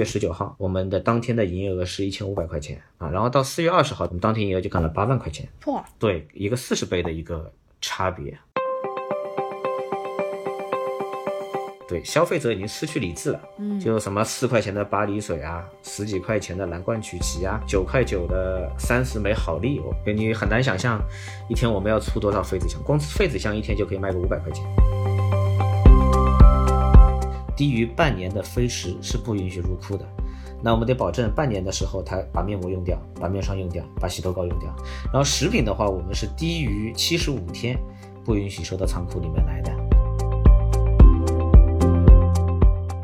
月十九号，我们的当天的营业额是一千五百块钱啊，然后到四月二十号，我们当天营业额就干了八万块钱，嚯，对，一个四十倍的一个差别。对，消费者已经失去理智了，嗯，就什么四块钱的巴黎水啊，十几块钱的蓝罐曲奇啊，九块九的三十枚好利，我给你很难想象，一天我们要出多少废纸箱，光废纸箱一天就可以卖个五百块钱。低于半年的飞食是不允许入库的，那我们得保证半年的时候，他把面膜用掉，把面霜用掉，把洗头膏用掉。然后食品的话，我们是低于七十五天不允许收到仓库里面来的。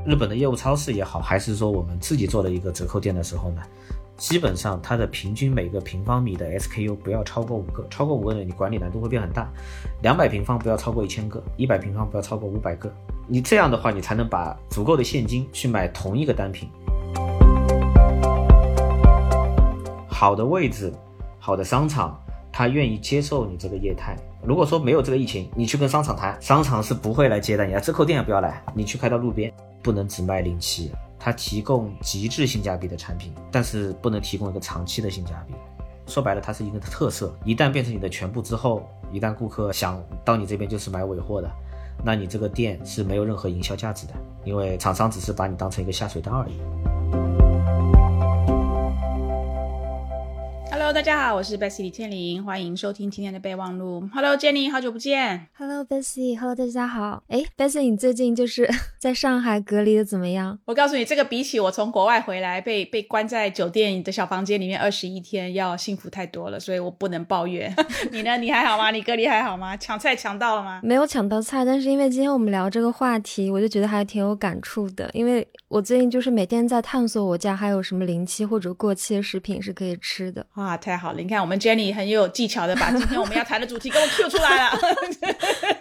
日本的业务超市也好，还是说我们自己做的一个折扣店的时候呢，基本上它的平均每个平方米的 SKU 不要超过五个，超过五个呢，你管理难度会变很大。两百平方不要超过一千个，一百平方不要超过五百个。你这样的话，你才能把足够的现金去买同一个单品。好的位置，好的商场，他愿意接受你这个业态。如果说没有这个疫情，你去跟商场谈，商场是不会来接待你的，折扣店也不要来，你去开到路边。不能只卖零七，它提供极致性价比的产品，但是不能提供一个长期的性价比。说白了，它是一个特色。一旦变成你的全部之后，一旦顾客想到你这边就是买尾货的，那你这个店是没有任何营销价值的，因为厂商只是把你当成一个下水道而已。Hello，大家好，我是 Bessy 李天林，欢迎收听今天的备忘录。Hello，Jenny，好久不见。Hello，Bessy，Hello，大家好。哎，Bessy，你最近就是 在上海隔离的怎么样？我告诉你，这个比起我从国外回来被被关在酒店的小房间里面二十一天要幸福太多了，所以我不能抱怨。你呢？你还好吗？你隔离还好吗？抢菜抢到了吗？没有抢到菜，但是因为今天我们聊这个话题，我就觉得还挺有感触的，因为我最近就是每天在探索我家还有什么临期或者过期的食品是可以吃的。哇！太好了！你看，我们 Jenny 很有技巧的把今天我们要谈的主题给我 Q 出来了，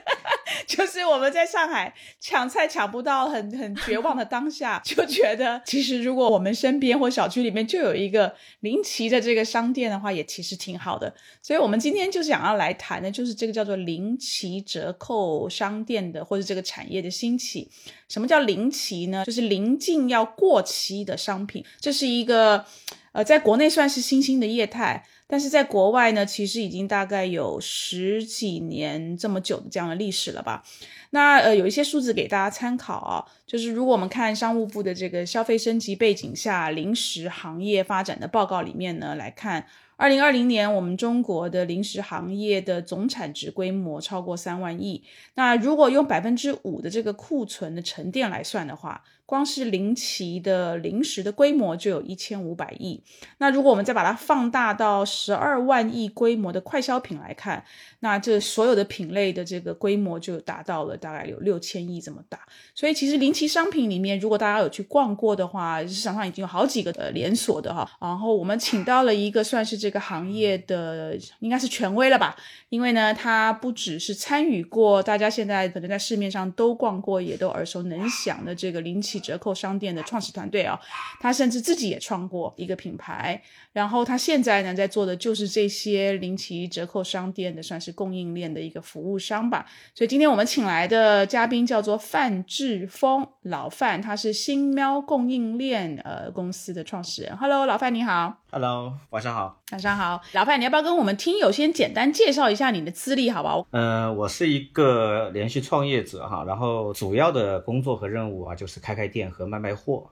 就是我们在上海抢菜抢不到，很很绝望的当下，就觉得其实如果我们身边或小区里面就有一个临奇的这个商店的话，也其实挺好的。所以我们今天就想要来谈的，就是这个叫做临奇折扣商店的，或者这个产业的兴起。什么叫临奇呢？就是临近要过期的商品，这是一个。呃，在国内算是新兴的业态，但是在国外呢，其实已经大概有十几年这么久的这样的历史了吧？那呃，有一些数字给大家参考啊，就是如果我们看商务部的这个消费升级背景下零食行业发展的报告里面呢，来看，二零二零年我们中国的零食行业的总产值规模超过三万亿，那如果用百分之五的这个库存的沉淀来算的话。光是零奇的零食的规模就有一千五百亿，那如果我们再把它放大到十二万亿规模的快消品来看，那这所有的品类的这个规模就达到了大概有六千亿这么大。所以其实零奇商品里面，如果大家有去逛过的话，市场上已经有好几个呃连锁的哈。然后我们请到了一个算是这个行业的应该是权威了吧，因为呢，他不只是参与过大家现在可能在市面上都逛过，也都耳熟能详的这个零奇。折扣商店的创始团队啊，他甚至自己也创过一个品牌，然后他现在呢在做的就是这些零奇折扣商店的算是供应链的一个服务商吧。所以今天我们请来的嘉宾叫做范志峰，老范，他是新喵供应链呃公司的创始人。Hello，老范你好。Hello，晚上好。晚上好，老范，你要不要跟我们听友先简单介绍一下你的资历，好不好？嗯，我是一个连续创业者哈，然后主要的工作和任务啊，就是开开店和卖卖货。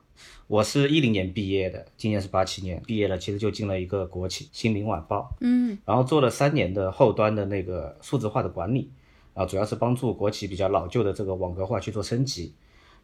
我是一零年毕业的，今年是八七年毕业了，其实就进了一个国企《新民晚报》，嗯，然后做了三年的后端的那个数字化的管理，啊，主要是帮助国企比较老旧的这个网格化去做升级。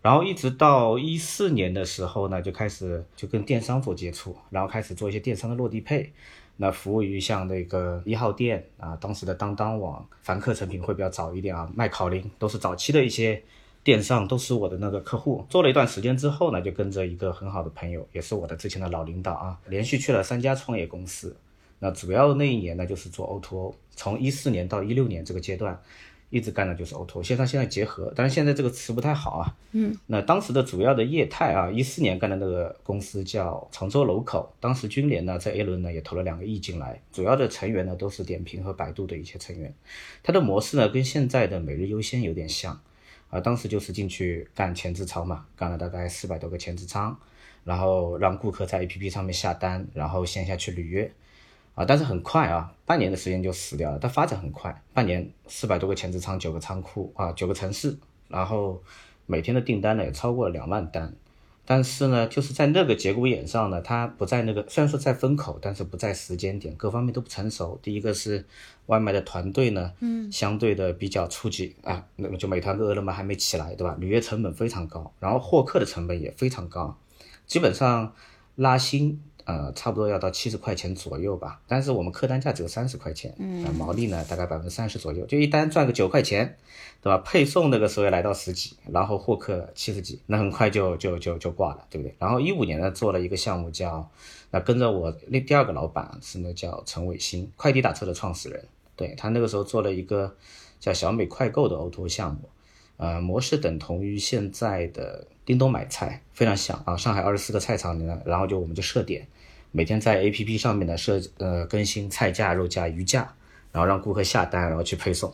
然后一直到一四年的时候呢，就开始就跟电商做接触，然后开始做一些电商的落地配。那服务于像那个一号店啊，当时的当当网、凡客成品会比较早一点啊，卖考林都是早期的一些电商，都是我的那个客户。做了一段时间之后呢，就跟着一个很好的朋友，也是我的之前的老领导啊，连续去了三家创业公司。那主要那一年呢，就是做 O2O，从一四年到一六年这个阶段。一直干的就是 O2O，线上现在结合，但是现在这个词不太好啊。嗯，那当时的主要的业态啊，一四年干的那个公司叫常州楼口，当时军联呢在 A 轮呢也投了两个亿进来，主要的成员呢都是点评和百度的一些成员，它的模式呢跟现在的每日优先有点像，啊，当时就是进去干前置仓嘛，干了大概四百多个前置仓，然后让顾客在 APP 上面下单，然后线下去履约，啊，但是很快啊，半年的时间就死掉了。它发展很快，半年四百多个前置仓，九个仓库啊，九个城市，然后每天的订单呢也超过了两万单。但是呢，就是在那个节骨眼上呢，它不在那个，虽然说在风口，但是不在时间点，各方面都不成熟。第一个是外卖的团队呢，嗯，相对的比较初级啊，那么就美团跟饿了么还没起来，对吧？履约成本非常高，然后获客的成本也非常高，基本上拉新。呃，差不多要到七十块钱左右吧，但是我们客单价只有三十块钱，嗯，毛利呢大概百分之三十左右，就一单赚个九块钱，对吧？配送那个时候也来到十几，然后获客七十几，那很快就就就就挂了，对不对？然后一五年呢做了一个项目叫，那跟着我那第二个老板是那叫陈伟新，快递打车的创始人，对他那个时候做了一个叫小美快购的 O2O 项目。呃，模式等同于现在的叮咚买菜，非常像啊。上海二十四个菜场里呢，然后就我们就设点，每天在 APP 上面呢设呃更新菜价、肉价、鱼价，然后让顾客下单，然后去配送。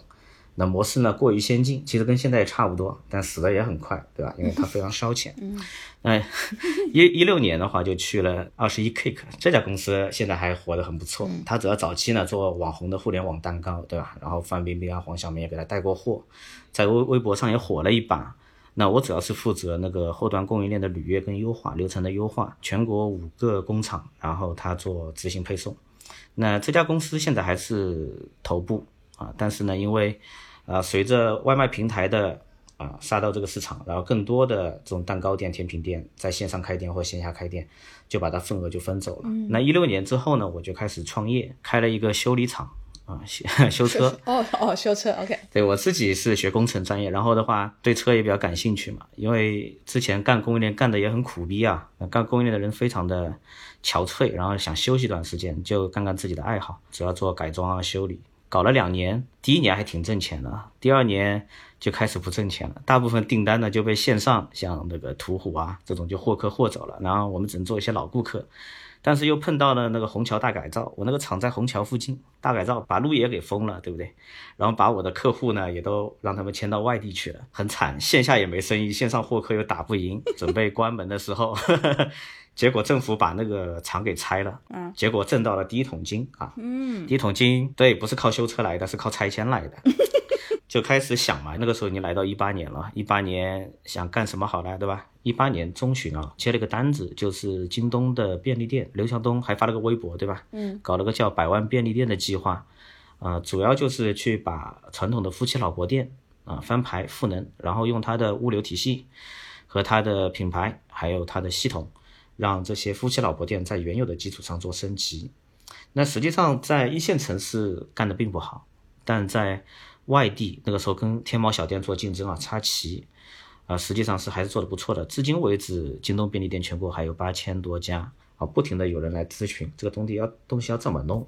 那模式呢过于先进，其实跟现在也差不多，但死的也很快，对吧？因为它非常烧钱。嗯。那一一六年的话就去了二十一 Cake 这家公司，现在还活得很不错。它主要早期呢做网红的互联网蛋糕，对吧？然后范冰冰啊、黄晓明也给他带过货，在微微博上也火了一把。那我主要是负责那个后端供应链的履约跟优化流程的优化，全国五个工厂，然后他做执行配送。那这家公司现在还是头部啊，但是呢，因为啊，随着外卖平台的啊杀到这个市场，然后更多的这种蛋糕店、甜品店在线上开店或线下开店，就把它份额就分走了。那一六年之后呢，我就开始创业，开了一个修理厂啊，修 修车。哦哦，修车，OK。对我自己是学工程专业，然后的话对车也比较感兴趣嘛，因为之前干供应链干的也很苦逼啊，干供应链的人非常的憔悴，然后想休息一段时间，就干干自己的爱好，主要做改装啊、修理。搞了两年，第一年还挺挣钱的，第二年就开始不挣钱了。大部分订单呢就被线上像那个途虎啊这种就获客获走了，然后我们只能做一些老顾客。但是又碰到了那个虹桥大改造，我那个厂在虹桥附近，大改造把路也给封了，对不对？然后把我的客户呢也都让他们迁到外地去了，很惨，线下也没生意，线上获客又打不赢，准备关门的时候。结果政府把那个厂给拆了，嗯，结果挣到了第一桶金啊，嗯，第一桶金，对，不是靠修车来的，是靠拆迁来的，就开始想嘛，那个时候已经来到一八年了，一八年想干什么好呢，对吧？一八年中旬啊，接了个单子，就是京东的便利店，刘强东还发了个微博，对吧？嗯，搞了个叫百万便利店的计划，啊，主要就是去把传统的夫妻老婆店啊翻牌赋能，然后用它的物流体系和它的品牌，还有它的系统。让这些夫妻老婆店在原有的基础上做升级，那实际上在一线城市干的并不好，但在外地那个时候跟天猫小店做竞争啊，插旗，啊，实际上是还是做的不错的。至今为止，京东便利店全国还有八千多家啊，不停的有人来咨询这个东西要东西要怎么弄，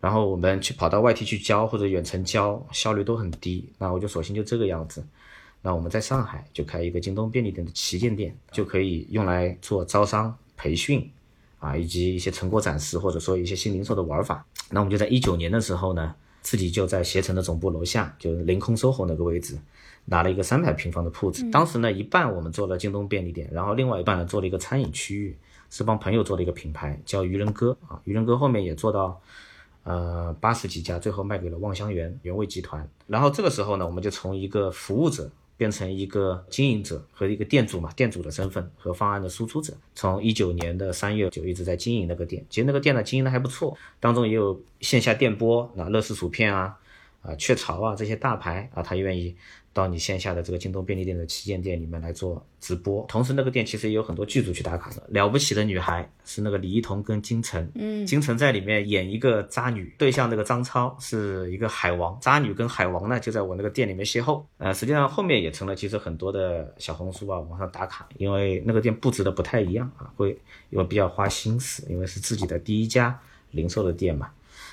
然后我们去跑到外地去交或者远程交，效率都很低，那我就索性就这个样子。那我们在上海就开一个京东便利店的旗舰店，就可以用来做招商培训，啊，以及一些成果展示，或者说一些新零售的玩法。那我们就在一九年的时候呢，自己就在携程的总部楼下，就是凌空 SOHO 那个位置，拿了一个三百平方的铺子。当时呢，一半我们做了京东便利店，然后另外一半呢做了一个餐饮区域，是帮朋友做的一个品牌，叫愚人哥啊。愚人哥后面也做到，呃，八十几家，最后卖给了望香园原味集团。然后这个时候呢，我们就从一个服务者。变成一个经营者和一个店主嘛，店主的身份和方案的输出者。从一九年的三月就一直在经营那个店，其实那个店呢经营的还不错，当中也有线下电波，那乐事薯片啊，啊雀巢啊这些大牌啊，他愿意。到你线下的这个京东便利店的旗舰店里面来做直播，同时那个店其实也有很多剧组去打卡的。了不起的女孩是那个李一桐跟金晨，嗯，金晨在里面演一个渣女，对象那个张超是一个海王，渣女跟海王呢就在我那个店里面邂逅。呃，实际上后面也成了其实很多的小红书啊网上打卡，因为那个店布置的不太一样啊，会因为比较花心思，因为是自己的第一家零售的店嘛。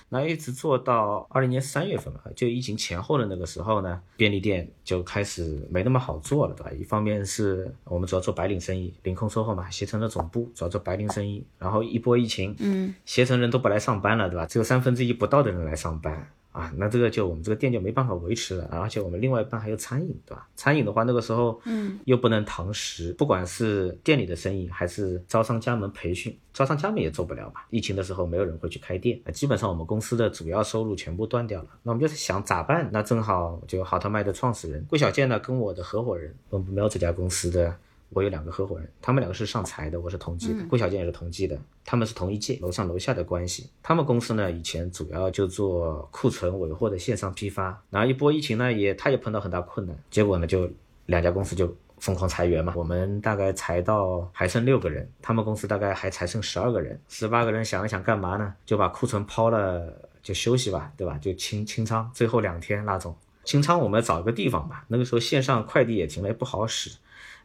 那一直做到二零年三月份吧，就疫情前后的那个时候呢，便利店就开始没那么好做了，对吧？一方面是我们主要做白领生意，凌空售后嘛，携程的总部主要做白领生意，然后一波疫情，嗯，携程人都不来上班了，对吧？只有三分之一不到的人来上班。啊，那这个就我们这个店就没办法维持了，而且我们另外一半还有餐饮，对吧？餐饮的话，那个时候嗯又不能堂食，不管是店里的生意还是招商加盟培训，招商加盟也做不了吧？疫情的时候没有人会去开店，基本上我们公司的主要收入全部断掉了。那我们就是想咋办？那正好就好特卖的创始人桂小健呢，跟我的合伙人，我们喵这家公司的。我有两个合伙人，他们两个是上财的，我是同济的，顾小健也是同济的，他们是同一届，楼上楼下的关系。他们公司呢，以前主要就做库存尾货的线上批发，然后一波疫情呢，也他也碰到很大困难，结果呢，就两家公司就疯狂裁员嘛。我们大概裁到还剩六个人，他们公司大概还裁剩十二个人，十八个人想了想干嘛呢？就把库存抛了，就休息吧，对吧？就清清仓，最后两天那种清仓，我们找一个地方吧。那个时候线上快递也停了，也不好使。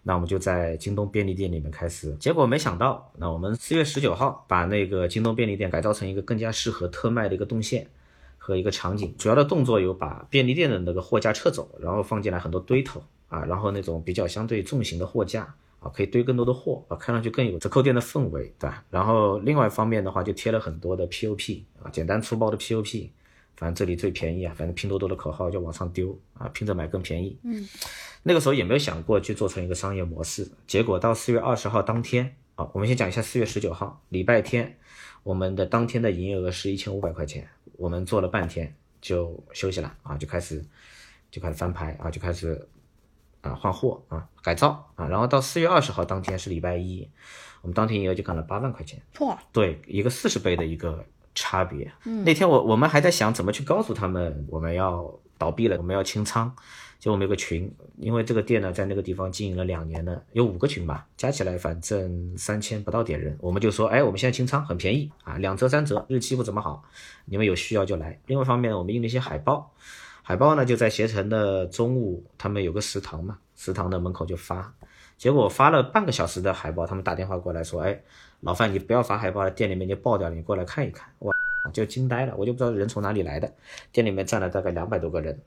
那我们就在京东便利店里面开始，结果没想到，那我们四月十九号把那个京东便利店改造成一个更加适合特卖的一个动线和一个场景。主要的动作有把便利店的那个货架撤走，然后放进来很多堆头啊，然后那种比较相对重型的货架啊，可以堆更多的货啊，看上去更有折扣店的氛围，对吧？然后另外一方面的话，就贴了很多的 POP 啊，简单粗暴的 POP。反正这里最便宜啊！反正拼多多的口号就往上丢啊，拼着买更便宜。嗯，那个时候也没有想过去做成一个商业模式。结果到四月二十号当天啊，我们先讲一下四月十九号礼拜天，我们的当天的营业额是一千五百块钱。我们做了半天就休息了啊，就开始就开始翻牌啊，就开始啊换货啊改造啊。然后到四月二十号当天是礼拜一，我们当天营业额就干了八万块钱。错！对，一个四十倍的一个。差别。那天我我们还在想怎么去告诉他们我们要倒闭了，我们要清仓。就我们有个群，因为这个店呢在那个地方经营了两年了，有五个群吧，加起来反正三千不到点人。我们就说，哎，我们现在清仓很便宜啊，两折三折，日期不怎么好，你们有需要就来。另外一方面，我们印了一些海报，海报呢就在携程的中午，他们有个食堂嘛，食堂的门口就发。结果发了半个小时的海报，他们打电话过来说，哎。老范，你不要发海报了，店里面就爆掉了。你过来看一看，哇，就惊呆了，我就不知道人从哪里来的。店里面站了大概两百多个人，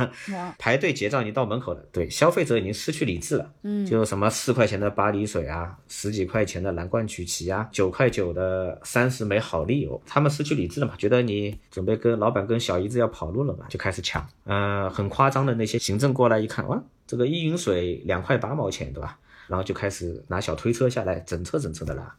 排队结账已经到门口了。对，消费者已经失去理智了。嗯，就什么四块钱的巴黎水啊，十几块钱的蓝罐曲奇啊，九块九的三十枚好利友，他们失去理智了嘛？觉得你准备跟老板跟小姨子要跑路了嘛？就开始抢。嗯，很夸张的那些行政过来一看，哇，这个依云水两块八毛钱，对吧？然后就开始拿小推车下来，整车整车的拉。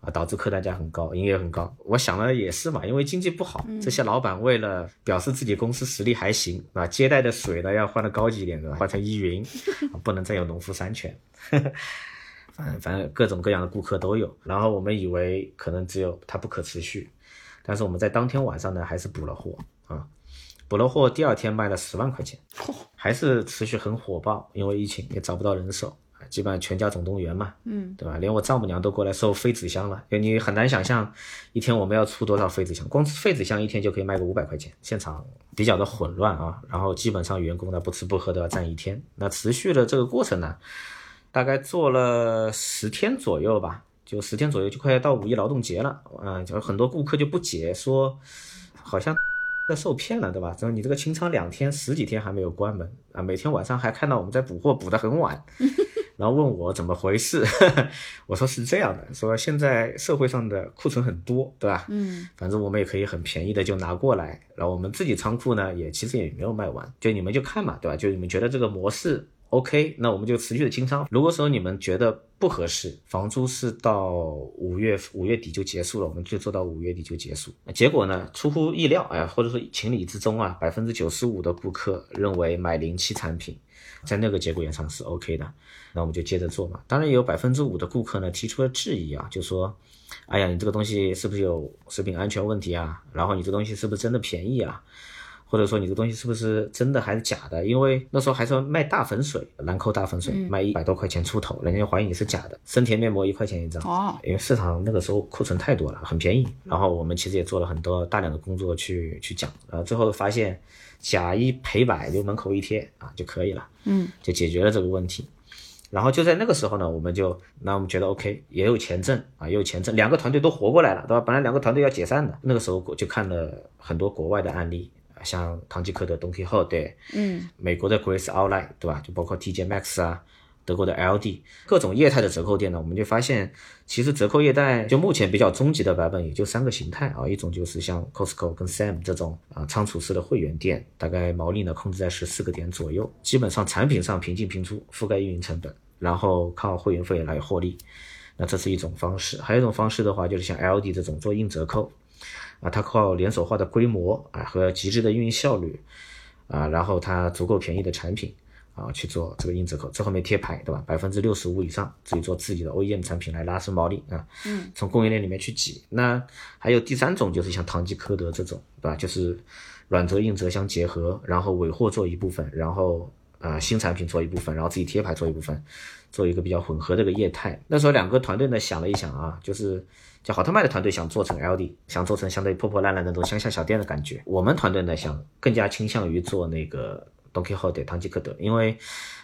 啊，导致客单价很高，营业额很高。我想了也是嘛，因为经济不好，这些老板为了表示自己公司实力还行，啊，接待的水呢要换的高级一点，对吧？换成依云，不能再有农夫山泉。反正反正各种各样的顾客都有。然后我们以为可能只有它不可持续，但是我们在当天晚上呢还是补了货啊，补了货，第二天卖了十万块钱，还是持续很火爆，因为疫情也找不到人手。基本上全家总动员嘛，嗯，对吧？连我丈母娘都过来收废纸箱了，就你很难想象，一天我们要出多少废纸箱？光废纸箱一天就可以卖个五百块钱。现场比较的混乱啊，然后基本上员工呢不吃不喝都要站一天。那持续的这个过程呢，大概做了十天左右吧，就十天左右就快要到五一劳动节了，嗯，就很多顾客就不解说，好像在受骗了，对吧？说你这个清仓两天十几天还没有关门啊，每天晚上还看到我们在补货，补得很晚。然后问我怎么回事，我说是这样的，说现在社会上的库存很多，对吧？嗯，反正我们也可以很便宜的就拿过来，然后我们自己仓库呢也其实也没有卖完，就你们就看嘛，对吧？就你们觉得这个模式 OK，那我们就持续的清仓。如果说你们觉得不合适，房租是到五月五月底就结束了，我们就做到五月底就结束。结果呢，出乎意料，哎，或者说情理之中啊，百分之九十五的顾客认为买零七产品。在那个节骨眼上是 OK 的，那我们就接着做嘛。当然也有百分之五的顾客呢提出了质疑啊，就说：“哎呀，你这个东西是不是有食品安全问题啊？然后你这东西是不是真的便宜啊？或者说你这东西是不是真的还是假的？因为那时候还是卖大粉水，兰蔻大粉水卖一百多块钱出头，人家怀疑你是假的。生田面膜一块钱一张哦，因为市场那个时候库存太多了，很便宜。然后我们其实也做了很多大量的工作去去讲，然后最后发现。假一赔百，就门口一贴啊就可以了，嗯，就解决了这个问题。然后就在那个时候呢，我们就那我们觉得 OK，也有钱挣啊，也有钱挣，两个团队都活过来了，对吧？本来两个团队要解散的，那个时候就看了很多国外的案例，像唐吉诃德、Donkey Hall，对，嗯，美国的 Grace Outlet，对吧？就包括 TJ Maxx 啊。德国的 LD，各种业态的折扣店呢，我们就发现，其实折扣业态就目前比较终极的版本也就三个形态啊，一种就是像 Costco 跟 Sam 这种啊仓储式的会员店，大概毛利呢控制在十四个点左右，基本上产品上平进平出，覆盖运营成本，然后靠会员费来获利。那这是一种方式，还有一种方式的话，就是像 LD 这种做硬折扣，啊，它靠连锁化的规模啊和极致的运营效率，啊，然后它足够便宜的产品。啊，去做这个硬折扣，这后面贴牌，对吧？百分之六十五以上，自己做自己的 OEM 产品来拉升毛利啊。嗯，从供应链里面去挤。那还有第三种，就是像唐吉诃德这种，对吧？就是软折硬折相结合，然后尾货做一部分，然后啊新产品做一部分，然后自己贴牌做一部分，做一个比较混合的一个业态。那时候两个团队呢想了一想啊，就是叫好特卖的团队想做成 LD，想做成相对破破烂烂的那种乡下小店的感觉。我们团队呢想更加倾向于做那个。Don Quixote 唐吉诃德，因为，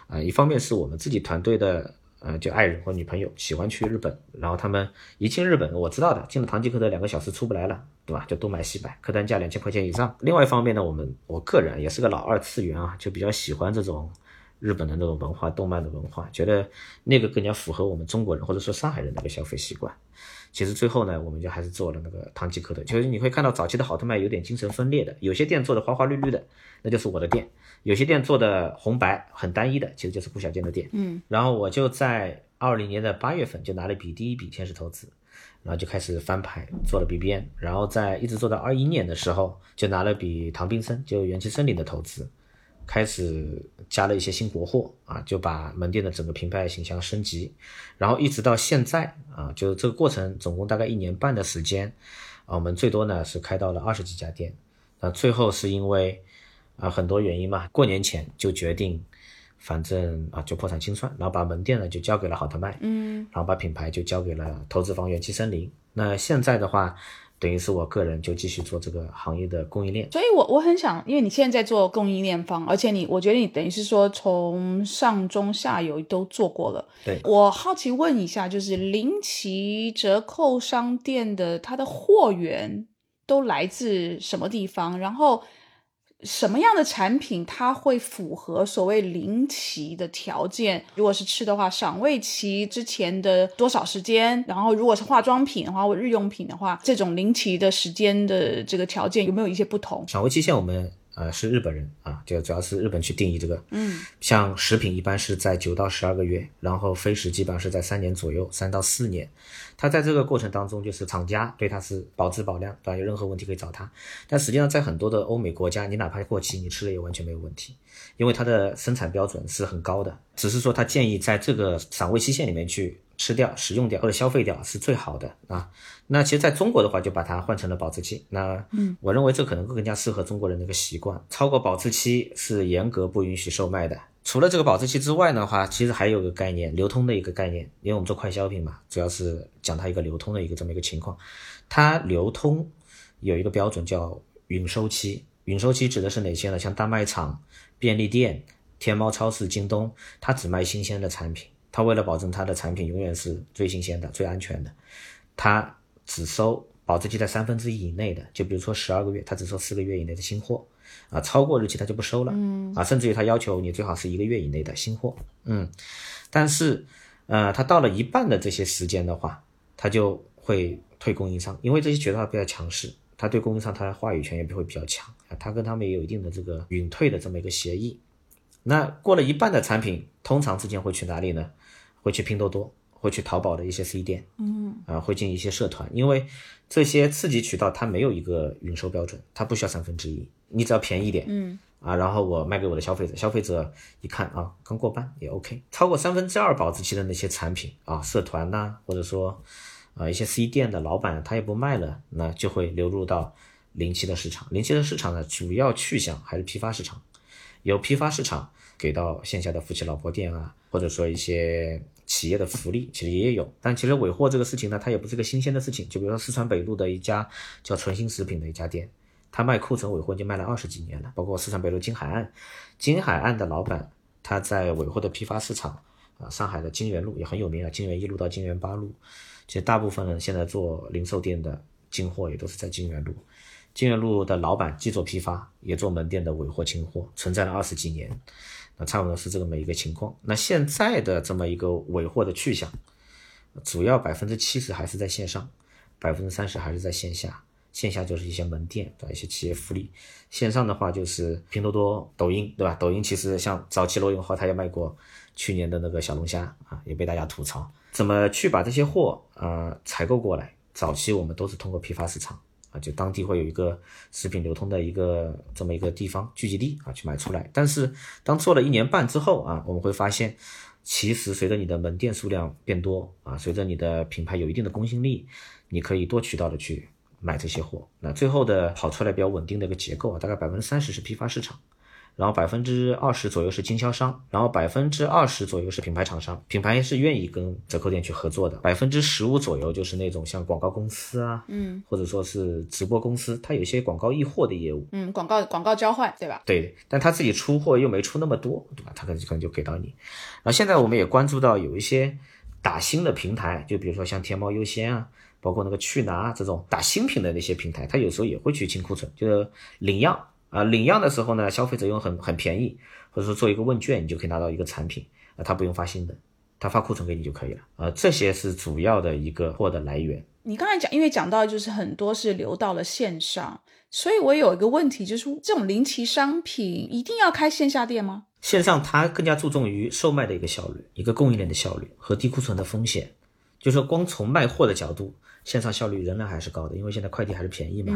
呃，一方面是我们自己团队的，呃，就爱人或女朋友喜欢去日本，然后他们一进日本，我知道的，进了唐吉诃德两个小时出不来了，对吧？就东买西买，客单价两千块钱以上。另外一方面呢，我们我个人也是个老二次元啊，就比较喜欢这种日本的那种文化，动漫的文化，觉得那个更加符合我们中国人或者说上海人的一个消费习惯。其实最后呢，我们就还是做了那个唐吉诃德。就是你会看到早期的好特卖有点精神分裂的，有些店做的花花绿绿的，那就是我的店；有些店做的红白很单一的，其实就是顾小健的店。嗯，然后我就在二零年的八月份就拿了笔第一笔天使投资，然后就开始翻牌做了 BBN，然后在一直做到二一年的时候就拿了笔唐滨森就元气森林的投资。开始加了一些新国货啊，就把门店的整个品牌形象升级，然后一直到现在啊，就这个过程总共大概一年半的时间啊，我们最多呢是开到了二十几家店，那最后是因为啊很多原因嘛，过年前就决定，反正啊就破产清算，然后把门店呢就交给了好特卖，嗯，然后把品牌就交给了投资方元气森林，那现在的话。等于是我个人就继续做这个行业的供应链，所以，我我很想，因为你现在在做供应链方，而且你，我觉得你等于是说从上中下游都做过了。对我好奇问一下，就是林奇折扣商店的它的货源都来自什么地方？然后。什么样的产品它会符合所谓临期的条件？如果是吃的话，赏味期之前的多少时间？然后如果是化妆品的话，或日用品的话，这种临期的时间的这个条件有没有一些不同？赏味期限我们。呃，是日本人啊，就主要是日本去定义这个。嗯，像食品一般是在九到十二个月，然后非食基本上是在三年左右，三到四年。它在这个过程当中，就是厂家对它是保质保量，对吧？有任何问题可以找他。但实际上，在很多的欧美国家，你哪怕过期，你吃了也完全没有问题，因为它的生产标准是很高的。只是说，他建议在这个赏味期限里面去。吃掉、使用掉或者消费掉是最好的啊。那其实在中国的话，就把它换成了保质期。那嗯，我认为这可能更加适合中国人的一个习惯。超过保质期是严格不允许售卖的。除了这个保质期之外的话，其实还有个概念，流通的一个概念。因为我们做快消品嘛，主要是讲它一个流通的一个这么一个情况。它流通有一个标准叫允收期。允收期指的是哪些呢？像大卖场、便利店、天猫超市、京东，它只卖新鲜的产品。他为了保证他的产品永远是最新鲜的、最安全的，他只收保质期在三分之一以内的，就比如说十二个月，他只收四个月以内的新货，啊，超过日期他就不收了，嗯，啊，甚至于他要求你最好是一个月以内的新货，嗯，但是，呃，他到了一半的这些时间的话，他就会退供应商，因为这些渠道比较强势，他对供应商他的话语权也会比较强，啊，他跟他们也有一定的这个允退的这么一个协议，那过了一半的产品，通常之间会去哪里呢？会去拼多多，会去淘宝的一些 C 店，嗯，啊，会进一些社团，因为这些刺激渠道它没有一个允收标准，它不需要三分之一，你只要便宜一点，嗯，啊，然后我卖给我的消费者，消费者一看啊，刚过半也 OK，超过三分之二保质期的那些产品啊，社团呐，或者说啊一些 C 店的老板他也不卖了，那就会流入到临期的市场，临期的市场呢，主要去向还是批发市场，由批发市场给到线下的夫妻老婆店啊，或者说一些。企业的福利其实也有，但其实尾货这个事情呢，它也不是个新鲜的事情。就比如说四川北路的一家叫纯心食品的一家店，他卖库存尾货已经卖了二十几年了。包括四川北路金海岸，金海岸的老板他在尾货的批发市场啊，上海的金源路也很有名啊，金源一路到金源八路，其实大部分人现在做零售店的进货也都是在金源路。金源路的老板既做批发，也做门店的尾货清货，存在了二十几年，那差不多是这么一个情况。那现在的这么一个尾货的去向，主要百分之七十还是在线上，百分之三十还是在线下。线下就是一些门店对吧，一些企业福利；线上的话就是拼多多、抖音，对吧？抖音其实像早期罗永浩他也卖过去年的那个小龙虾啊，也被大家吐槽。怎么去把这些货啊采购过来？早期我们都是通过批发市场啊，就当地会有一个食品流通的一个这么一个地方聚集地啊，去买出来。但是当做了一年半之后啊，我们会发现，其实随着你的门店数量变多啊，随着你的品牌有一定的公信力，你可以多渠道的去。买这些货，那最后的跑出来比较稳定的一个结构啊，大概百分之三十是批发市场，然后百分之二十左右是经销商，然后百分之二十左右是品牌厂商，品牌是愿意跟折扣店去合作的，百分之十五左右就是那种像广告公司啊，嗯，或者说是直播公司，它有一些广告易货的业务，嗯，广告广告交换，对吧？对，但他自己出货又没出那么多，对吧？他可能可能就给到你。然后现在我们也关注到有一些打新的平台，就比如说像天猫优先啊。包括那个去拿这种打新品的那些平台，它有时候也会去清库存，就是领样啊，领样的时候呢，消费者用很很便宜，或者说做一个问卷，你就可以拿到一个产品啊，他不用发新的，他发库存给你就可以了啊，这些是主要的一个货的来源。你刚才讲，因为讲到就是很多是流到了线上，所以我有一个问题，就是这种临期商品一定要开线下店吗？线上它更加注重于售卖的一个效率，一个供应链的效率和低库存的风险，就是说光从卖货的角度。线上效率仍然还是高的，因为现在快递还是便宜嘛，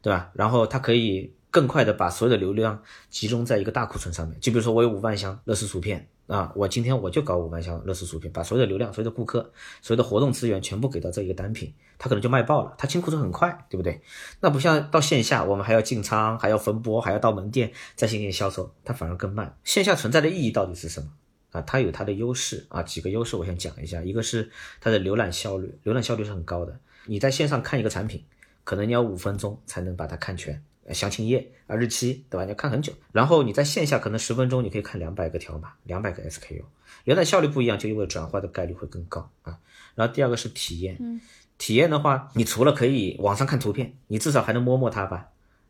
对吧？然后它可以更快的把所有的流量集中在一个大库存上面。就比如说我有五万箱乐事薯片啊，我今天我就搞五万箱乐事薯片，把所有的流量、所有的顾客、所有的活动资源全部给到这一个单品，它可能就卖爆了，它清库存很快，对不对？那不像到线下，我们还要进仓，还要分拨，还要到门店再进行销售，它反而更慢。线下存在的意义到底是什么？啊，它有它的优势啊，几个优势我先讲一下，一个是它的浏览效率，浏览效率是很高的。你在线上看一个产品，可能你要五分钟才能把它看全，详情页啊、日期，对吧？你要看很久。然后你在线下可能十分钟你可以看两百个条码，两百个 SKU，浏览效率不一样，就因为转化的概率会更高啊。然后第二个是体验，体验的话，你除了可以网上看图片，你至少还能摸摸它吧，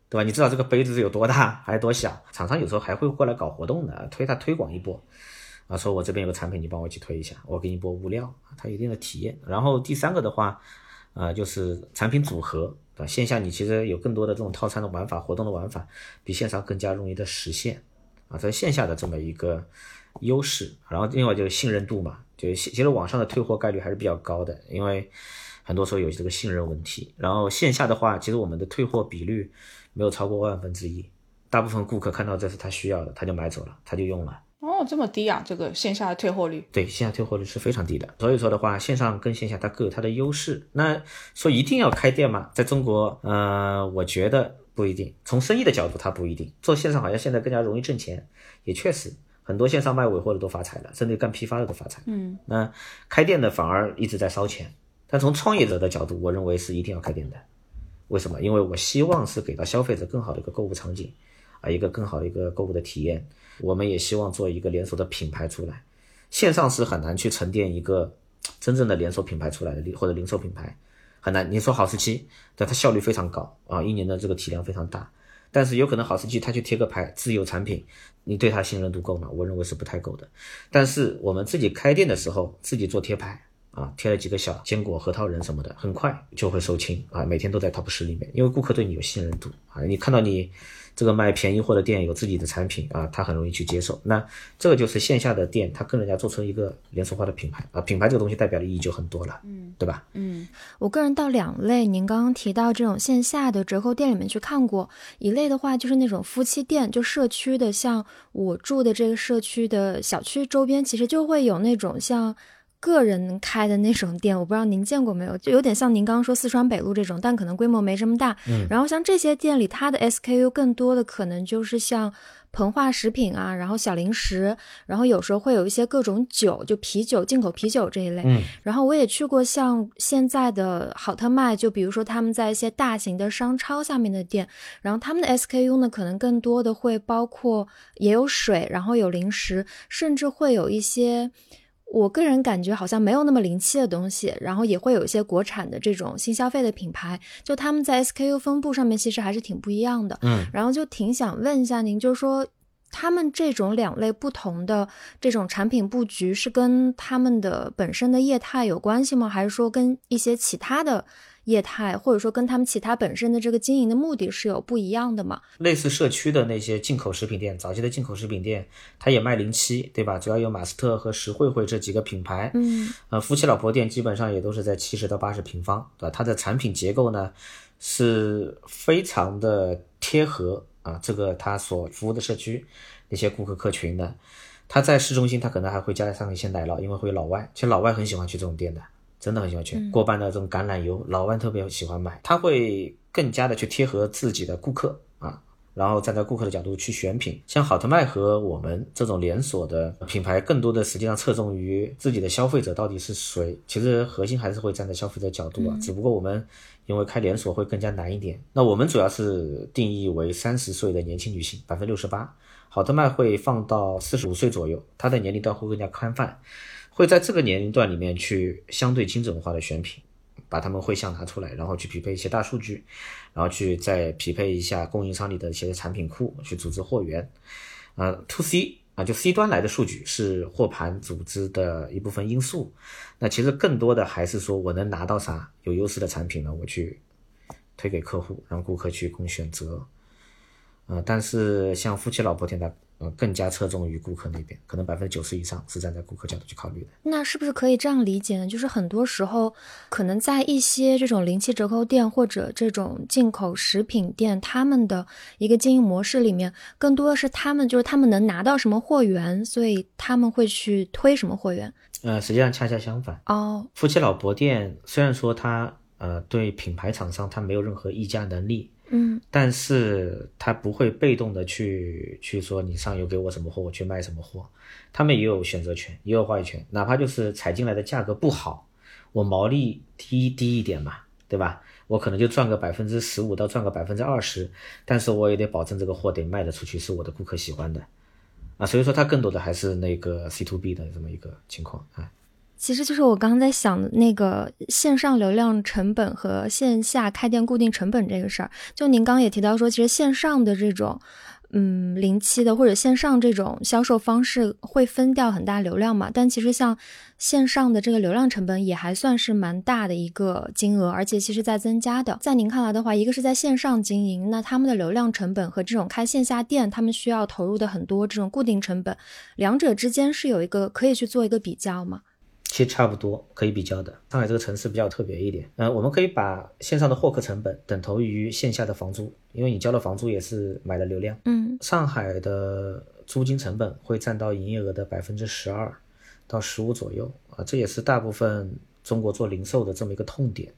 对吧？你知道这个杯子有多大还是多小？厂商有时候还会过来搞活动的，推它推广一波。啊，说我这边有个产品，你帮我去推一下，我给你播物料，它有一定的体验。然后第三个的话，啊，就是产品组合，啊，线下你其实有更多的这种套餐的玩法、活动的玩法，比线上更加容易的实现，啊，在线下的这么一个优势。然后另外就是信任度嘛，就其实网上的退货概率还是比较高的，因为很多时候有这个信任问题。然后线下的话，其实我们的退货比率没有超过万分之一，大部分顾客看到这是他需要的，他就买走了，他就用了。哦，这么低啊！这个线下的退货率，对，线下退货率是非常低的。所以说的话，线上跟线下它各有它的优势。那说一定要开店吗？在中国，呃，我觉得不一定。从生意的角度，它不一定。做线上好像现在更加容易挣钱，也确实很多线上卖尾货的都发财了，甚至干批发的都发财。嗯，那开店的反而一直在烧钱。但从创业者的角度，我认为是一定要开店的。为什么？因为我希望是给到消费者更好的一个购物场景，啊，一个更好的一个购物的体验。我们也希望做一个连锁的品牌出来，线上是很难去沉淀一个真正的连锁品牌出来的，或者零售品牌很难。你说好时期，但它效率非常高啊，一年的这个体量非常大，但是有可能好时期它去贴个牌自有产品，你对它信任度够吗？我认为是不太够的。但是我们自己开店的时候，自己做贴牌啊，贴了几个小坚果、核桃仁什么的，很快就会售罄啊，每天都在 top 十里面，因为顾客对你有信任度啊，你看到你。这个卖便宜货的店有自己的产品啊，他很容易去接受。那这个就是线下的店，他跟人家做出一个连锁化的品牌啊，品牌这个东西代表的意义就很多了，嗯，对吧？嗯，我个人到两类，您刚刚提到这种线下的折扣店里面去看过，一类的话就是那种夫妻店，就社区的，像我住的这个社区的小区周边，其实就会有那种像。个人开的那种店，我不知道您见过没有，就有点像您刚刚说四川北路这种，但可能规模没这么大。嗯，然后像这些店里，它的 SKU 更多的可能就是像膨化食品啊，然后小零食，然后有时候会有一些各种酒，就啤酒、进口啤酒这一类。嗯，然后我也去过像现在的好特卖，就比如说他们在一些大型的商超下面的店，然后他们的 SKU 呢，可能更多的会包括也有水，然后有零食，甚至会有一些。我个人感觉好像没有那么灵气的东西，然后也会有一些国产的这种新消费的品牌，就他们在 SKU 分布上面其实还是挺不一样的。嗯，然后就挺想问一下您，就是说他们这种两类不同的这种产品布局是跟他们的本身的业态有关系吗？还是说跟一些其他的？业态，或者说跟他们其他本身的这个经营的目的是有不一样的嘛？类似社区的那些进口食品店，早期的进口食品店，它也卖零七，对吧？主要有马斯特和实惠惠这几个品牌。嗯，呃，夫妻老婆店基本上也都是在七十到八十平方，对吧？它的产品结构呢是非常的贴合啊，这个它所服务的社区那些顾客客群的。它在市中心，它可能还会加上一些奶酪，因为会有老外，其实老外很喜欢去这种店的。真的很喜欢去过半的这种橄榄油，老外特别喜欢买，他会更加的去贴合自己的顾客啊，然后站在顾客的角度去选品。像好特卖和我们这种连锁的品牌，更多的实际上侧重于自己的消费者到底是谁，其实核心还是会站在消费者角度啊。只不过我们因为开连锁会更加难一点，那我们主要是定义为三十岁的年轻女性，百分之六十八，好特卖会放到四十五岁左右，它的年龄段会更加宽泛。会在这个年龄段里面去相对精准化的选品，把他们会项拿出来，然后去匹配一些大数据，然后去再匹配一下供应商里的一些产品库，去组织货源。呃，to C 啊，就 C 端来的数据是货盘组织的一部分因素。那其实更多的还是说我能拿到啥有优势的产品呢？我去推给客户，让顾客去供选择。呃，但是像夫妻老婆店的。呃，更加侧重于顾客那边，可能百分之九十以上是站在顾客角度去考虑的。那是不是可以这样理解呢？就是很多时候，可能在一些这种零七折扣店或者这种进口食品店，他们的一个经营模式里面，更多的是他们就是他们能拿到什么货源，所以他们会去推什么货源。呃，实际上恰恰相反哦。夫妻老婆店虽然说它呃对品牌厂商它没有任何议价能力。但是他不会被动的去去说你上游给我什么货，我去卖什么货，他们也有选择权，也有话语权，哪怕就是采进来的价格不好，我毛利低低一点嘛，对吧？我可能就赚个百分之十五到赚个百分之二十，但是我也得保证这个货得卖得出去，是我的顾客喜欢的，啊，所以说它更多的还是那个 C to B 的这么一个情况啊。其实就是我刚刚在想那个线上流量成本和线下开店固定成本这个事儿。就您刚也提到说，其实线上的这种，嗯，零期的或者线上这种销售方式会分掉很大流量嘛？但其实像线上的这个流量成本也还算是蛮大的一个金额，而且其实在增加的。在您看来的话，一个是在线上经营，那他们的流量成本和这种开线下店，他们需要投入的很多这种固定成本，两者之间是有一个可以去做一个比较吗？其实差不多可以比较的。上海这个城市比较特别一点，嗯，我们可以把线上的获客成本等同于线下的房租，因为你交了房租也是买了流量。嗯，上海的租金成本会占到营业额的百分之十二到十五左右啊，这也是大部分中国做零售的这么一个痛点。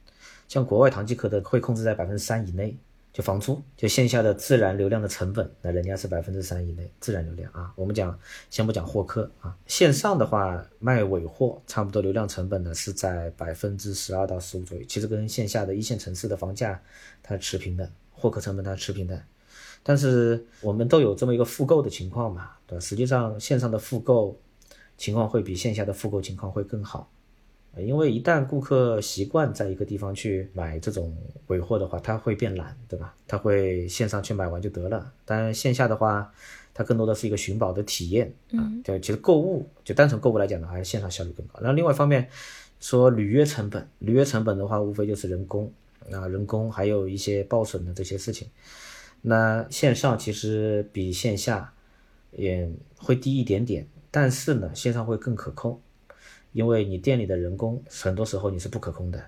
像国外堂吉诃德会控制在百分之三以内。就房租，就线下的自然流量的成本，那人家是百分之三以内自然流量啊。我们讲，先不讲获客啊，线上的话卖尾货，差不多流量成本呢是在百分之十二到十五左右，其实跟线下的一线城市的房价它持平的，获客成本它持平的。但是我们都有这么一个复购的情况嘛，对吧？实际上线上的复购情况会比线下的复购情况会更好。因为一旦顾客习惯在一个地方去买这种尾货的话，他会变懒，对吧？他会线上去买完就得了。但线下的话，它更多的是一个寻宝的体验啊。对，其实购物就单纯购物来讲呢，还是线上效率更高。那另外一方面说履约成本，履约成本的话，无非就是人工啊，人工还有一些报损的这些事情。那线上其实比线下也会低一点点，但是呢，线上会更可控。因为你店里的人工很多时候你是不可控的，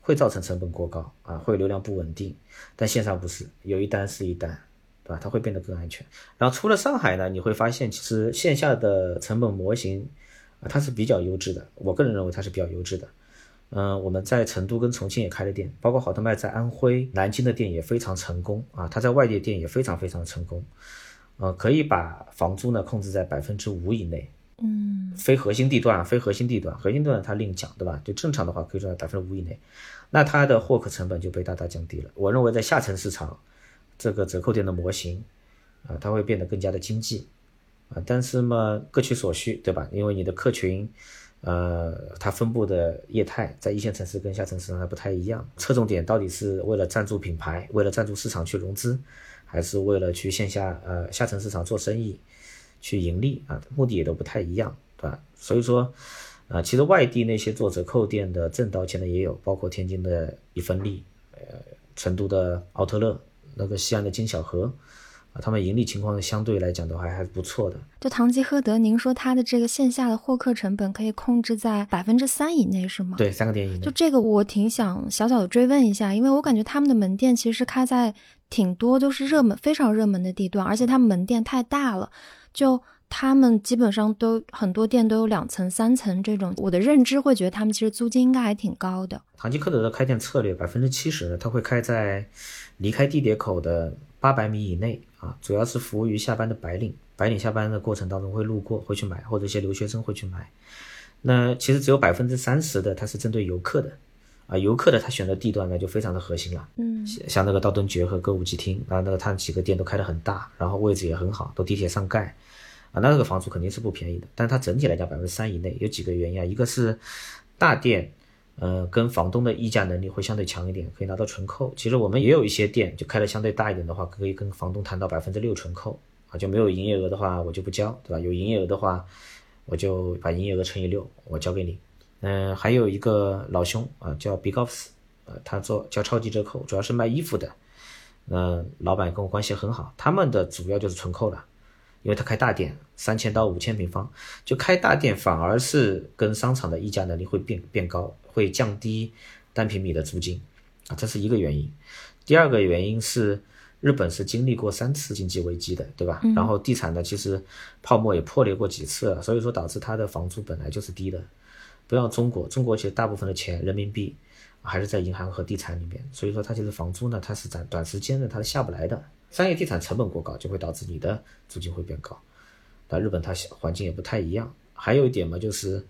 会造成成本过高啊，会流量不稳定。但线上不是，有一单是一单，对吧？它会变得更安全。然后除了上海呢，你会发现其实线下的成本模型啊，它是比较优质的。我个人认为它是比较优质的。嗯，我们在成都跟重庆也开了店，包括好特卖在安徽、南京的店也非常成功啊。它在外地店也非常非常成功，呃，可以把房租呢控制在百分之五以内。嗯，非核心地段，非核心地段，核心地段它另讲，对吧？就正常的话可以做到百分之五以内，那它的获客成本就被大大降低了。我认为在下沉市场，这个折扣店的模型，啊，它会变得更加的经济，啊，但是嘛各取所需，对吧？因为你的客群，呃，它分布的业态在一线城市跟下沉市场还不太一样，侧重点到底是为了赞助品牌，为了赞助市场去融资，还是为了去线下呃下沉市场做生意，去盈利啊？目的也都不太一样，对吧？所以说，啊，其实外地那些做折扣店的挣到钱的也有，包括天津的一分利，呃，成都的奥特乐，那个西安的金小河。他们盈利情况相对来讲的话还是不错的。就堂吉诃德，您说它的这个线下的获客成本可以控制在百分之三以内，是吗？对，三个点以内。就这个，我挺想小小的追问一下，因为我感觉他们的门店其实开在挺多都是热门、非常热门的地段，而且他们门店太大了，就他们基本上都很多店都有两层、三层这种。我的认知会觉得他们其实租金应该还挺高的。唐吉诃德的开店策略，百分之七十呢，它会开在离开地铁口的八百米以内。啊，主要是服务于下班的白领，白领下班的过程当中会路过，会去买，或者一些留学生会去买。那其实只有百分之三十的，它是针对游客的，啊，游客的他选的地段呢就非常的核心了，嗯，像那个道顿崛和歌舞伎町啊，那个他几个店都开得很大，然后位置也很好，都地铁上盖，啊，那个房租肯定是不便宜的。但它整体来讲百分之三以内，有几个原因啊，一个是大店。呃，跟房东的议价能力会相对强一点，可以拿到纯扣。其实我们也有一些店，就开的相对大一点的话，可以跟房东谈到百分之六纯扣啊，就没有营业额的话，我就不交，对吧？有营业额的话，我就把营业额乘以六，我交给你。嗯，还有一个老兄啊，叫 Big Offs，呃，他做叫超级折扣，主要是卖衣服的。嗯，老板跟我关系很好，他们的主要就是纯扣了。因为他开大店，三千到五千平方，就开大店反而是跟商场的议价能力会变变高，会降低单平米的租金，啊，这是一个原因。第二个原因是日本是经历过三次经济危机的，对吧？然后地产呢，其实泡沫也破裂过几次，所以说导致它的房租本来就是低的。不要中国，中国其实大部分的钱人民币还是在银行和地产里面，所以说它其实房租呢，它是在短时间内它是下不来的。商业地产成本过高，就会导致你的租金会变高。那日本它环境也不太一样。还有一点嘛，就是，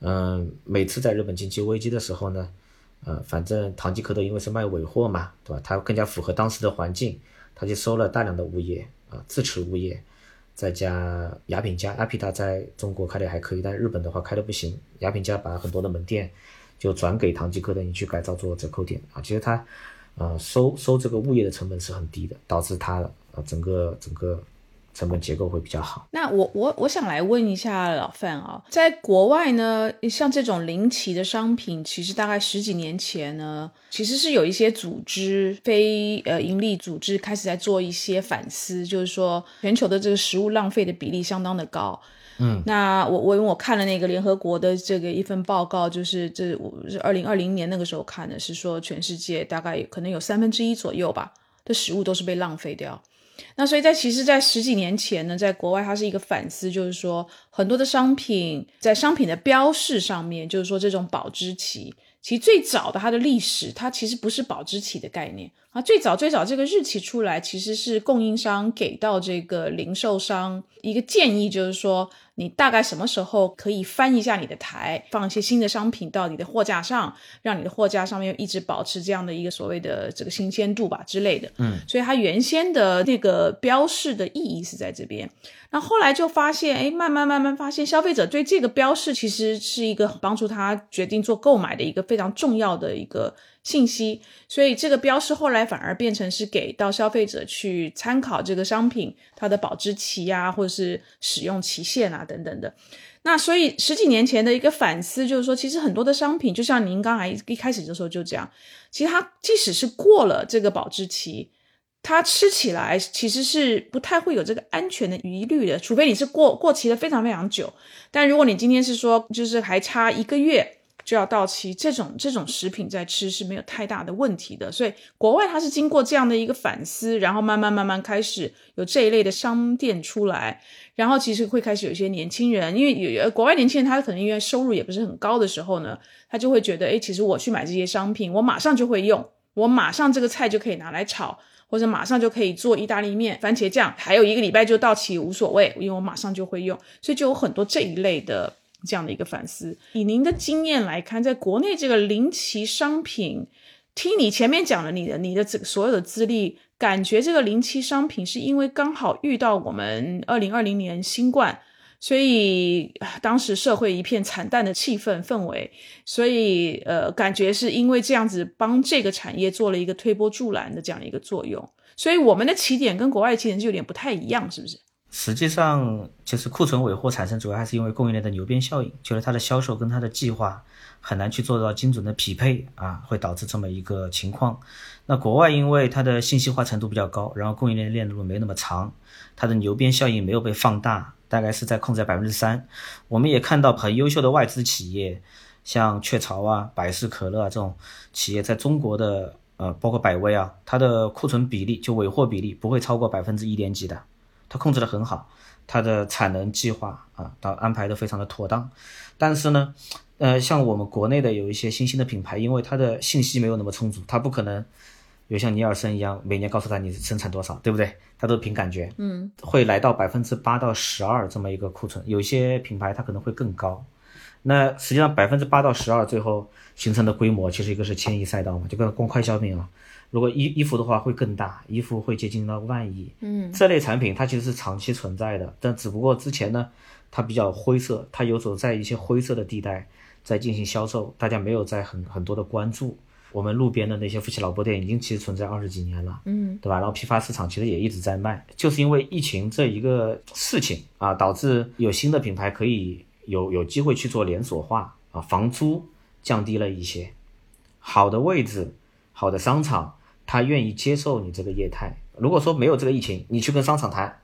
嗯，每次在日本经济危机的时候呢，呃，反正唐吉诃德因为是卖尾货嘛，对吧？它更加符合当时的环境，他就收了大量的物业啊，自持物业，再加雅品家，阿皮达在中国开的还可以，但日本的话开的不行。雅品家把很多的门店就转给唐吉诃德，你去改造做折扣店啊。其实它。呃，收收这个物业的成本是很低的，导致它呃整个整个成本结构会比较好。那我我我想来问一下老范啊，在国外呢，像这种零期的商品，其实大概十几年前呢，其实是有一些组织非呃盈利组织开始在做一些反思，就是说全球的这个食物浪费的比例相当的高。嗯，那我我因为我看了那个联合国的这个一份报告，就是这我是二零二零年那个时候看的，是说全世界大概可能有三分之一左右吧的食物都是被浪费掉。那所以在其实，在十几年前呢，在国外它是一个反思，就是说很多的商品在商品的标示上面，就是说这种保质期。其实最早的它的历史，它其实不是保质期的概念啊。最早最早这个日期出来，其实是供应商给到这个零售商一个建议，就是说你大概什么时候可以翻一下你的台，放一些新的商品到你的货架上，让你的货架上面一直保持这样的一个所谓的这个新鲜度吧之类的。嗯，所以它原先的那个标示的意义是在这边。那后来就发现，哎，慢慢慢慢发现，消费者对这个标识其实是一个帮助他决定做购买的一个非常重要的一个信息。所以这个标识后来反而变成是给到消费者去参考这个商品它的保质期呀，或者是使用期限啊等等的。那所以十几年前的一个反思就是说，其实很多的商品，就像您刚才一开始的时候就讲，其实它即使是过了这个保质期。它吃起来其实是不太会有这个安全的疑虑的，除非你是过过期的非常非常久。但如果你今天是说，就是还差一个月就要到期，这种这种食品在吃是没有太大的问题的。所以国外它是经过这样的一个反思，然后慢慢慢慢开始有这一类的商店出来，然后其实会开始有一些年轻人，因为有国外年轻人他可能因为收入也不是很高的时候呢，他就会觉得，哎，其实我去买这些商品，我马上就会用，我马上这个菜就可以拿来炒。或者马上就可以做意大利面、番茄酱，还有一个礼拜就到期无所谓，因为我马上就会用，所以就有很多这一类的这样的一个反思。以您的经验来看，在国内这个临期商品，听你前面讲了你的你的这所有的资历，感觉这个临期商品是因为刚好遇到我们二零二零年新冠，所以当时社会一片惨淡的气氛氛围，所以呃，感觉是因为这样子帮这个产业做了一个推波助澜的这样一个作用。所以我们的起点跟国外的起点就有点不太一样，是不是？实际上，就是库存尾货产生主要还是因为供应链的牛鞭效应，就是它的销售跟它的计划很难去做到精准的匹配啊，会导致这么一个情况。那国外因为它的信息化程度比较高，然后供应链链路没那么长，它的牛鞭效应没有被放大，大概是在控制在百分之三。我们也看到很优秀的外资企业，像雀巢啊、百事可乐啊这种企业，在中国的呃，包括百威啊，它的库存比例就尾货比例不会超过百分之一点几的。它控制的很好，它的产能计划啊，它安排的非常的妥当。但是呢，呃，像我们国内的有一些新兴的品牌，因为它的信息没有那么充足，它不可能有像尼尔森一样每年告诉他你生产多少，对不对？他都凭感觉，嗯，会来到百分之八到十二这么一个库存。有些品牌它可能会更高。那实际上百分之八到十二最后形成的规模，其实一个是千亿赛道嘛，就跟光快消品啊。如果衣衣服的话会更大，衣服会接近到万亿。嗯，这类产品它其实是长期存在的，但只不过之前呢，它比较灰色，它游走在一些灰色的地带在进行销售，大家没有在很很多的关注。我们路边的那些夫妻老婆店已经其实存在二十几年了，嗯，对吧？然后批发市场其实也一直在卖，就是因为疫情这一个事情啊，导致有新的品牌可以有有机会去做连锁化啊，房租降低了一些，好的位置，好的商场。他愿意接受你这个业态。如果说没有这个疫情，你去跟商场谈，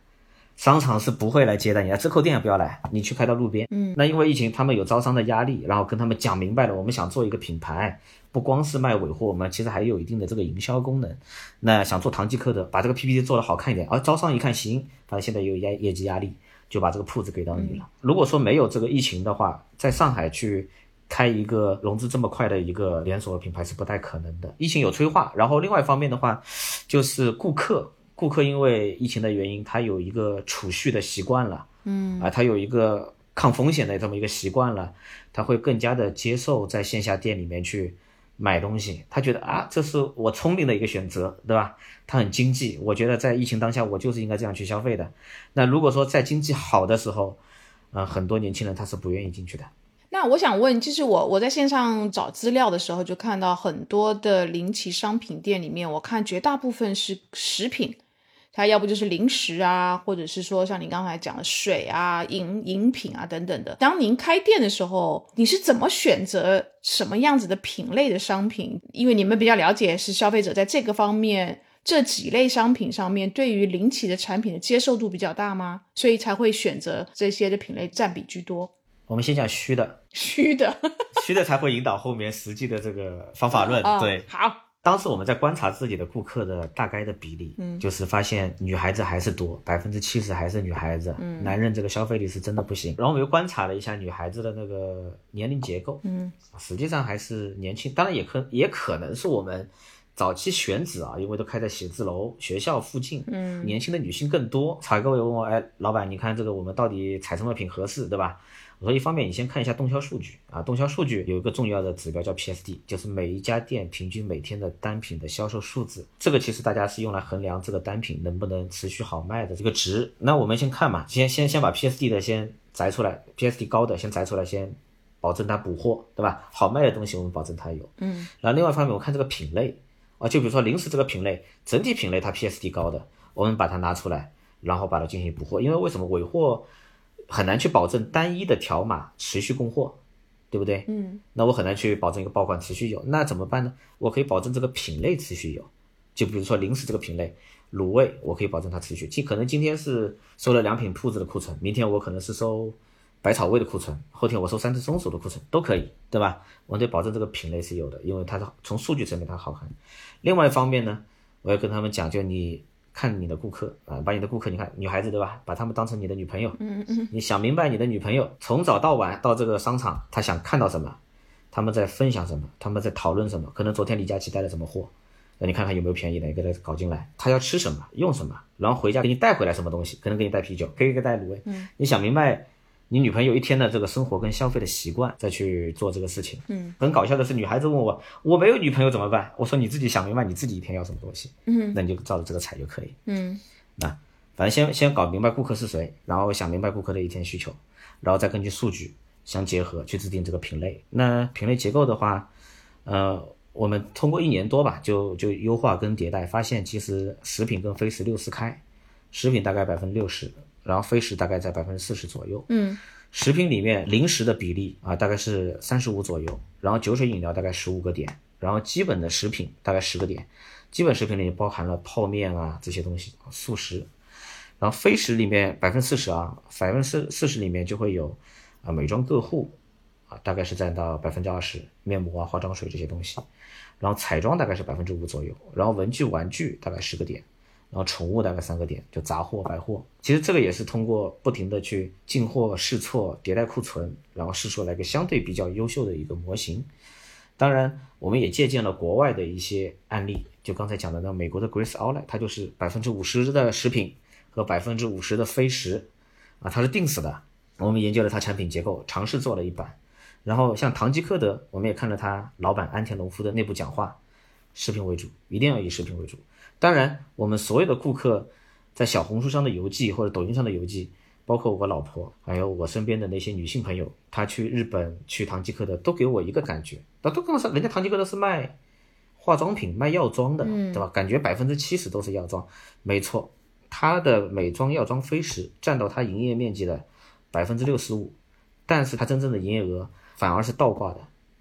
商场是不会来接待你的，折扣店也不要来，你去开到路边。嗯，那因为疫情，他们有招商的压力，然后跟他们讲明白了，我们想做一个品牌，不光是卖尾货，我们其实还有一定的这个营销功能。那想做堂吉诃德，把这个 PPT 做得好看一点，而招商一看行，反正现在有压业绩压力，就把这个铺子给到你了。如果说没有这个疫情的话，在上海去。开一个融资这么快的一个连锁品牌是不太可能的。疫情有催化，然后另外一方面的话，就是顾客，顾客因为疫情的原因，他有一个储蓄的习惯了，嗯，啊，他有一个抗风险的这么一个习惯了，他会更加的接受在线下店里面去买东西，他觉得啊，这是我聪明的一个选择，对吧？他很经济，我觉得在疫情当下，我就是应该这样去消费的。那如果说在经济好的时候，啊，很多年轻人他是不愿意进去的。那我想问，就是我我在线上找资料的时候，就看到很多的零旗商品店里面，我看绝大部分是食品，它要不就是零食啊，或者是说像您刚才讲的水啊、饮饮品啊等等的。当您开店的时候，你是怎么选择什么样子的品类的商品？因为你们比较了解，是消费者在这个方面这几类商品上面对于零起的产品的接受度比较大吗？所以才会选择这些的品类占比居多。我们先讲虚的，虚的，虚的才会引导后面实际的这个方法论。对，好。当时我们在观察自己的顾客的大概的比例，嗯，就是发现女孩子还是多，百分之七十还是女孩子，嗯，男人这个消费力是真的不行。然后我们又观察了一下女孩子的那个年龄结构，嗯，实际上还是年轻，当然也可也可能是我们早期选址啊，因为都开在写字楼、学校附近，嗯，年轻的女性更多。采购也问我，哎，老板，你看这个我们到底采什么品合适，对吧？我说，一方面你先看一下动销数据啊，动销数据有一个重要的指标叫 PSD，就是每一家店平均每天的单品的销售数字。这个其实大家是用来衡量这个单品能不能持续好卖的这个值。那我们先看嘛，先先先把 PSD 的先摘出来，PSD 高的先摘出来，先保证它补货，对吧？好卖的东西我们保证它有。嗯。然后另外一方面，我看这个品类啊，就比如说零食这个品类，整体品类它 PSD 高的，我们把它拿出来，然后把它进行补货，因为为什么尾货？很难去保证单一的条码持续供货，对不对？嗯，那我很难去保证一个爆款持续有，那怎么办呢？我可以保证这个品类持续有，就比如说零食这个品类，卤味我可以保证它持续。今可能今天是收了良品铺子的库存，明天我可能是收百草味的库存，后天我收三只松鼠的库存都可以，对吧？我得保证这个品类是有的，因为它从数据层面它好看。另外一方面呢，我要跟他们讲，就你。看你的顾客啊，把你的顾客，你看女孩子对吧？把他们当成你的女朋友。嗯嗯。你想明白你的女朋友从早到晚到这个商场，她想看到什么？他们在分享什么？他们在讨论什么？可能昨天李佳琦带了什么货？那你看看有没有便宜的，你给他搞进来。他要吃什么？用什么？然后回家给你带回来什么东西？可能给你带啤酒，可以给带卤味。嗯。你想明白？你女朋友一天的这个生活跟消费的习惯，再去做这个事情，嗯，很搞笑的是，女孩子问我，我没有女朋友怎么办？我说你自己想明白你自己一天要什么东西，嗯，那你就照着这个踩就可以，嗯，那反正先先搞明白顾客是谁，然后想明白顾客的一天需求，然后再根据数据相结合去制定这个品类。那品类结构的话，呃，我们通过一年多吧，就就优化跟迭代，发现其实食品跟非食六四开，食品大概百分之六十，然后非食大概在百分之四十左右。嗯，食品里面零食的比例啊，大概是三十五左右，然后酒水饮料大概十五个点，然后基本的食品大概十个点。基本食品里包含了泡面啊这些东西，速食。然后非食里面百分之四十啊，百分之四十里面就会有啊美妆个护啊，大概是占到百分之二十，面膜啊、化妆水这些东西。然后彩妆大概是百分之五左右，然后文具玩具大概十个点，然后宠物大概三个点，就杂货百货。其实这个也是通过不停的去进货试错、迭代库存，然后试出来一个相对比较优秀的一个模型。当然，我们也借鉴了国外的一些案例，就刚才讲的那美国的 Grace Outlet，它就是百分之五十的食品。和百分之五十的非食，啊，它是定死的。我们研究了它产品结构，尝试做了一版。然后像唐吉诃德，我们也看了他老板安田隆夫的内部讲话，食品为主，一定要以食品为主。当然，我们所有的顾客在小红书上的游记或者抖音上的游记，包括我老婆，还有我身边的那些女性朋友，她去日本去唐吉诃德，都给我一个感觉，那都跟我说，人家唐吉诃德是卖化妆品、卖药妆的，对吧？感觉百分之七十都是药妆，没错。它的美妆药妆飞石占到它营业面积的百分之六十五，但是它真正的营业额反而是倒挂的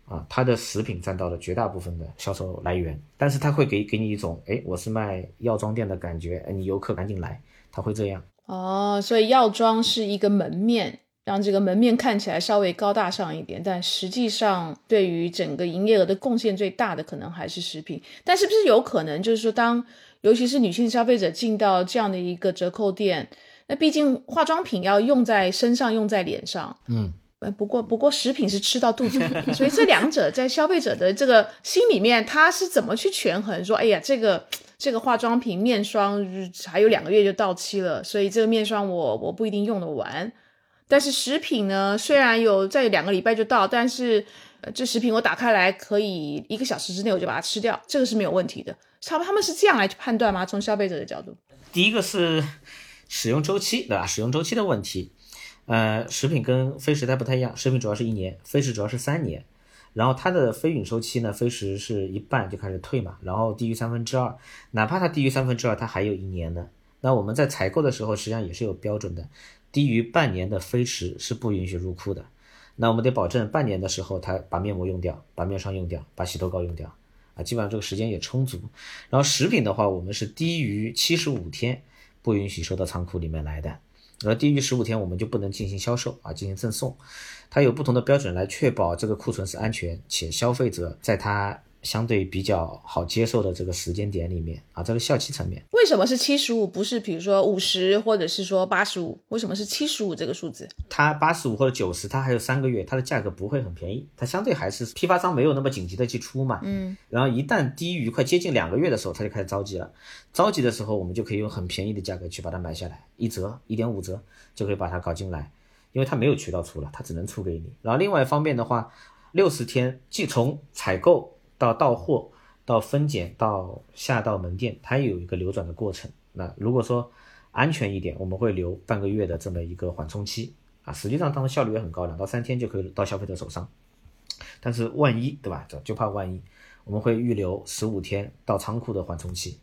啊，它的食品占到了绝大部分的销售来源，但是它会给给你一种哎我是卖药妆店的感觉，哎你游客赶紧来，它会这样。哦，所以药妆是一个门面，让这个门面看起来稍微高大上一点，但实际上对于整个营业额的贡献最大的可能还是食品，但是不是有可能就是说当。尤其是女性消费者进到这样的一个折扣店，那毕竟化妆品要用在身上，用在脸上，嗯，不过不过食品是吃到肚子里，所以这两者在消费者的这个心里面，他是怎么去权衡？说，哎呀，这个这个化妆品面霜还有两个月就到期了，所以这个面霜我我不一定用得完，但是食品呢，虽然有在两个礼拜就到，但是这食品我打开来可以一个小时之内我就把它吃掉，这个是没有问题的。他们他们是这样来去判断吗？从消费者的角度，第一个是使用周期，对吧？使用周期的问题，呃，食品跟非食它不太一样，食品主要是一年，非食主要是三年。然后它的非允收期呢，非食是一半就开始退嘛，然后低于三分之二，哪怕它低于三分之二，它还有一年呢。那我们在采购的时候实际上也是有标准的，低于半年的非食是不允许入库的。那我们得保证半年的时候，它把面膜用掉，把面霜用掉，把洗头膏用掉啊。基本上这个时间也充足，然后食品的话，我们是低于七十五天不允许收到仓库里面来的，而低于十五天我们就不能进行销售啊，进行赠送，它有不同的标准来确保这个库存是安全，且消费者在它。相对比较好接受的这个时间点里面啊，这个效期层面，为什么是七十五，不是比如说五十或者是说八十五？为什么是七十五这个数字？它八十五或者九十，它还有三个月，它的价格不会很便宜，它相对还是批发商没有那么紧急的去出嘛。嗯。然后一旦低于快接近两个月的时候，他就开始着急了。着急的时候，我们就可以用很便宜的价格去把它买下来，一折、一点五折就可以把它搞进来，因为它没有渠道出了，它只能出给你。然后另外一方面的话，六十天即从采购到到货。到分拣到下到门店，它也有一个流转的过程。那如果说安全一点，我们会留半个月的这么一个缓冲期啊。实际上，当然效率也很高，两到三天就可以到消费者手上。但是万一对吧？就怕万一，我们会预留十五天到仓库的缓冲期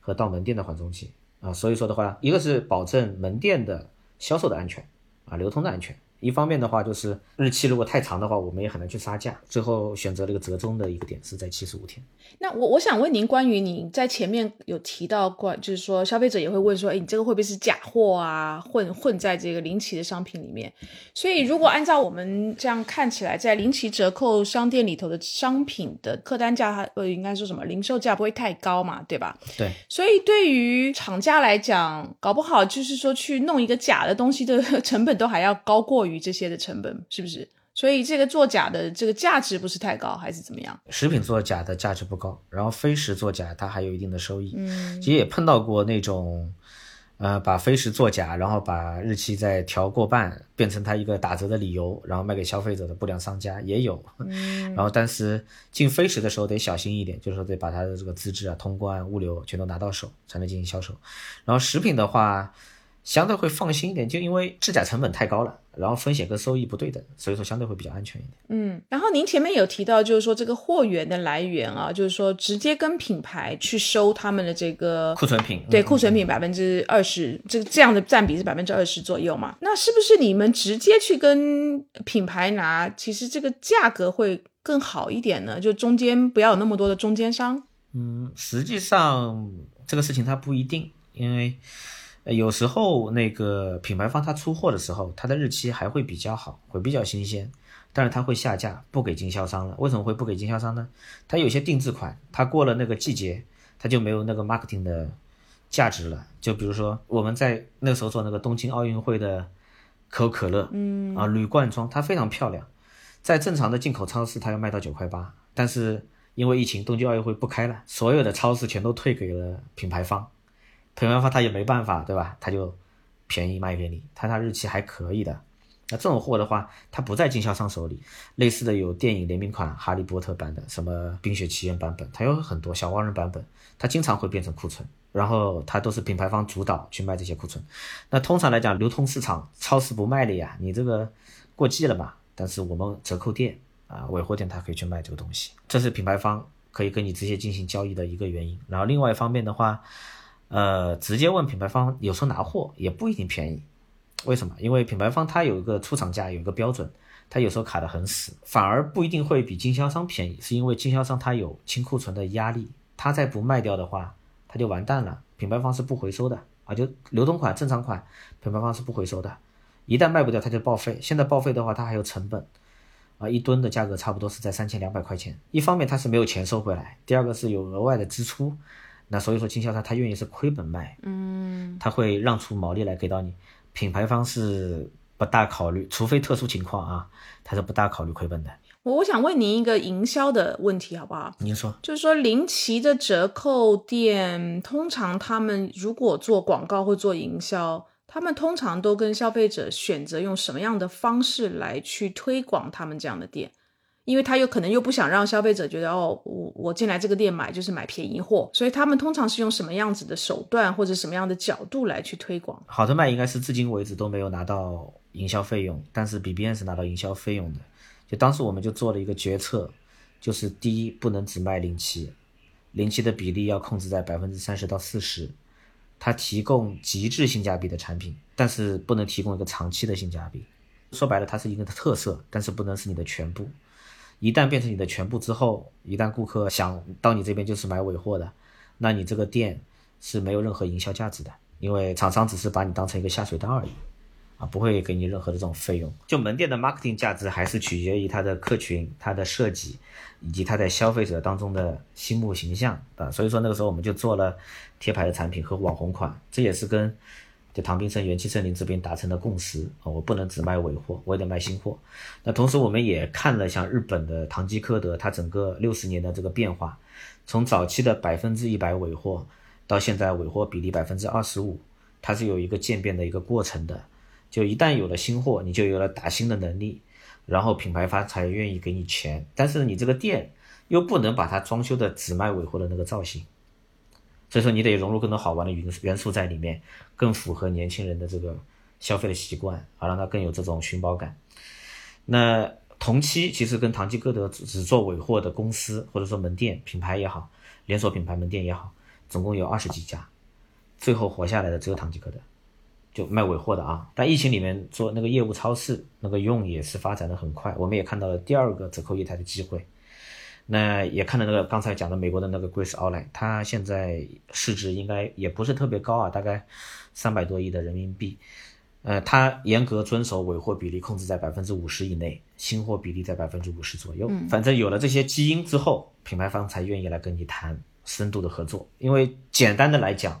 和到门店的缓冲期啊。所以说的话，一个是保证门店的销售的安全啊，流通的安全。一方面的话，就是日期如果太长的话，我们也很难去杀价。最后选择了一个折中的一个点，是在七十五天。那我我想问您，关于您在前面有提到过，就是说消费者也会问说，哎，你这个会不会是假货啊？混混在这个临期的商品里面？所以如果按照我们这样看起来，在临期折扣商店里头的商品的客单价，呃，应该说什么？零售价不会太高嘛，对吧？对。所以对于厂家来讲，搞不好就是说去弄一个假的东西的 成本都还要高过于。这些的成本是不是？所以这个作假的这个价值不是太高，还是怎么样？食品做假的价值不高，然后非食做假它还有一定的收益。嗯，其实也碰到过那种，呃，把非食做假，然后把日期再调过半，变成它一个打折的理由，然后卖给消费者的不良商家也有。嗯，然后但是进非食的时候得小心一点，就是说得把它的这个资质啊、通关、物流全都拿到手，才能进行销售。然后食品的话。相对会放心一点，就因为制假成本太高了，然后风险跟收益不对等，所以说相对会比较安全一点。嗯，然后您前面有提到，就是说这个货源的来源啊，就是说直接跟品牌去收他们的这个库存品，对嗯库存品百分之二十，这个这样的占比是百分之二十左右嘛？那是不是你们直接去跟品牌拿，其实这个价格会更好一点呢？就中间不要有那么多的中间商。嗯，实际上这个事情它不一定，因为呃有时候那个品牌方他出货的时候，它的日期还会比较好，会比较新鲜，但是它会下架，不给经销商了。为什么会不给经销商呢？它有些定制款，它过了那个季节，它就没有那个 marketing 的价值了。就比如说我们在那个时候做那个东京奥运会的可口可乐，嗯啊铝罐装，它非常漂亮，在正常的进口超市它要卖到九块八，但是因为疫情，东京奥运会不开了，所有的超市全都退给了品牌方，品牌方他也没办法，对吧？他就便宜卖给你，它它日期还可以的。那这种货的话，它不在经销商手里。类似的有电影联名款、哈利波特版的，什么冰雪奇缘版本，它有很多小黄人版本，它经常会变成库存，然后它都是品牌方主导去卖这些库存。那通常来讲，流通市场超市不卖的呀，你这个过季了嘛？但是我们折扣店啊、尾货店它可以去卖这个东西，这是品牌方可以跟你直接进行交易的一个原因。然后另外一方面的话，呃，直接问品牌方，有时候拿货也不一定便宜。为什么？因为品牌方它有一个出厂价，有一个标准，它有时候卡得很死，反而不一定会比经销商便宜，是因为经销商它有清库存的压力，它再不卖掉的话，它就完蛋了。品牌方是不回收的啊，就流通款、正常款，品牌方是不回收的，一旦卖不掉，它就报废。现在报废的话，它还有成本。啊，一吨的价格差不多是在三千两百块钱。一方面它是没有钱收回来，第二个是有额外的支出，那所以说经销商他愿意是亏本卖，嗯，他会让出毛利来给到你。品牌方是不大考虑，除非特殊情况啊，他是不大考虑亏本的。我我想问您一个营销的问题，好不好？您说，就是说，林奇的折扣店，通常他们如果做广告或做营销，他们通常都跟消费者选择用什么样的方式来去推广他们这样的店？因为他有可能又不想让消费者觉得哦，我我进来这个店买就是买便宜货，所以他们通常是用什么样子的手段或者什么样的角度来去推广？好特卖应该是至今为止都没有拿到营销费用，但是 BBN 是拿到营销费用的。就当时我们就做了一个决策，就是第一不能只卖零七，零七的比例要控制在百分之三十到四十，它提供极致性价比的产品，但是不能提供一个长期的性价比。说白了，它是一个特色，但是不能是你的全部。一旦变成你的全部之后，一旦顾客想到你这边就是买尾货的，那你这个店是没有任何营销价值的，因为厂商只是把你当成一个下水道而已，啊，不会给你任何的这种费用。就门店的 marketing 价值还是取决于它的客群、它的设计，以及它在消费者当中的心目形象啊。所以说那个时候我们就做了贴牌的产品和网红款，这也是跟就唐冰森元气森林这边达成的共识啊，我不能只卖尾货，我也得卖新货。那同时我们也看了像日本的唐吉诃德，它整个六十年的这个变化，从早期的百分之一百尾货，到现在尾货比例百分之二十五，它是有一个渐变的一个过程的。就一旦有了新货，你就有了打新的能力，然后品牌方才愿意给你钱。但是你这个店又不能把它装修的只卖尾货的那个造型。所以说你得融入更多好玩的元元素在里面，更符合年轻人的这个消费的习惯，啊，让它更有这种寻宝感。那同期其实跟唐吉诃德只只做尾货的公司或者说门店品牌也好，连锁品牌门店也好，总共有二十几家，最后活下来的只有唐吉诃德，就卖尾货的啊。但疫情里面做那个业务超市，那个用也是发展的很快，我们也看到了第二个折扣业态的机会。那也看到那个刚才讲的美国的那个 Grace Outlet，它现在市值应该也不是特别高啊，大概三百多亿的人民币。呃，它严格遵守尾货比例控制在百分之五十以内，新货比例在百分之五十左右。反正有了这些基因之后，品牌方才愿意来跟你谈深度的合作。因为简单的来讲，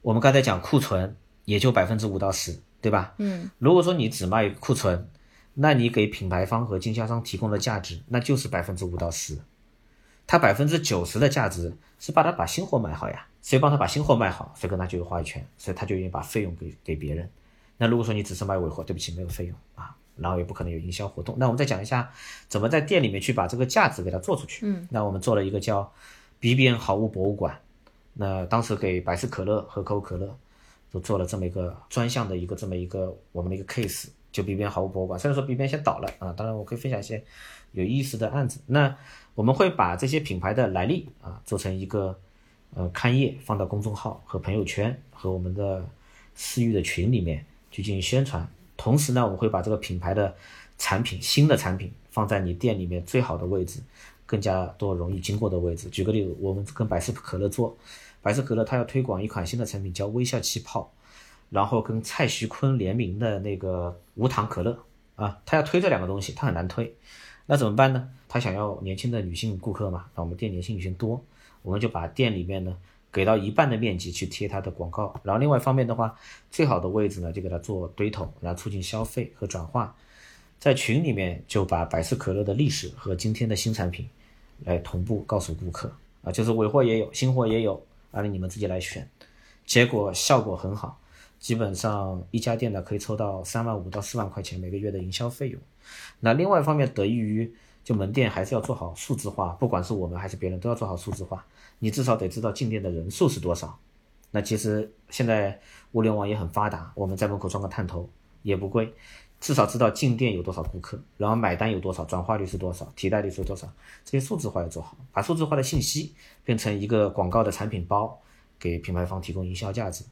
我们刚才讲库存也就百分之五到十，对吧？嗯，如果说你只卖库存，那你给品牌方和经销商提供的价值那就是百分之五到十。他百分之九十的价值是帮他把新货卖好呀，谁帮他把新货卖好，谁跟他就有话语权，所以他就愿意把费用给给别人。那如果说你只是卖尾货，对不起，没有费用啊，然后也不可能有营销活动。那我们再讲一下怎么在店里面去把这个价值给它做出去。嗯，那我们做了一个叫 BBN 好物博物馆，那当时给百事可乐和可口可乐都做了这么一个专项的一个这么一个我们的一个 case，就 B 边好物博物馆。虽然说 B 边先倒了啊，当然我可以分享一些有意思的案子。那我们会把这些品牌的来历啊做成一个呃刊页，放到公众号和朋友圈和我们的私域的群里面去进行宣传。同时呢，我们会把这个品牌的产品新的产品放在你店里面最好的位置，更加多容易经过的位置。举个例子，我们跟百事可乐做。百事可乐，它要推广一款新的产品，叫微笑气泡，然后跟蔡徐坤联名的那个无糖可乐啊，他要推这两个东西，他很难推，那怎么办呢？他想要年轻的女性顾客嘛，那我们店年轻女性多，我们就把店里面呢给到一半的面积去贴他的广告，然后另外一方面的话，最好的位置呢就给他做堆头，来促进消费和转化，在群里面就把百事可乐的历史和今天的新产品来同步告诉顾客啊，就是尾货也有，新货也有。按照你们自己来选，结果效果很好，基本上一家店呢可以抽到三万五到四万块钱每个月的营销费用。那另外一方面得益于就门店还是要做好数字化，不管是我们还是别人都要做好数字化。你至少得知道进店的人数是多少。那其实现在物联网也很发达，我们在门口装个探头也不贵，至少知道进店有多少顾客，然后买单有多少，转化率是多少，提代率是多少，这些数字化要做好，把数字化的信息。变成一个广告的产品包，给品牌方提供营销价值，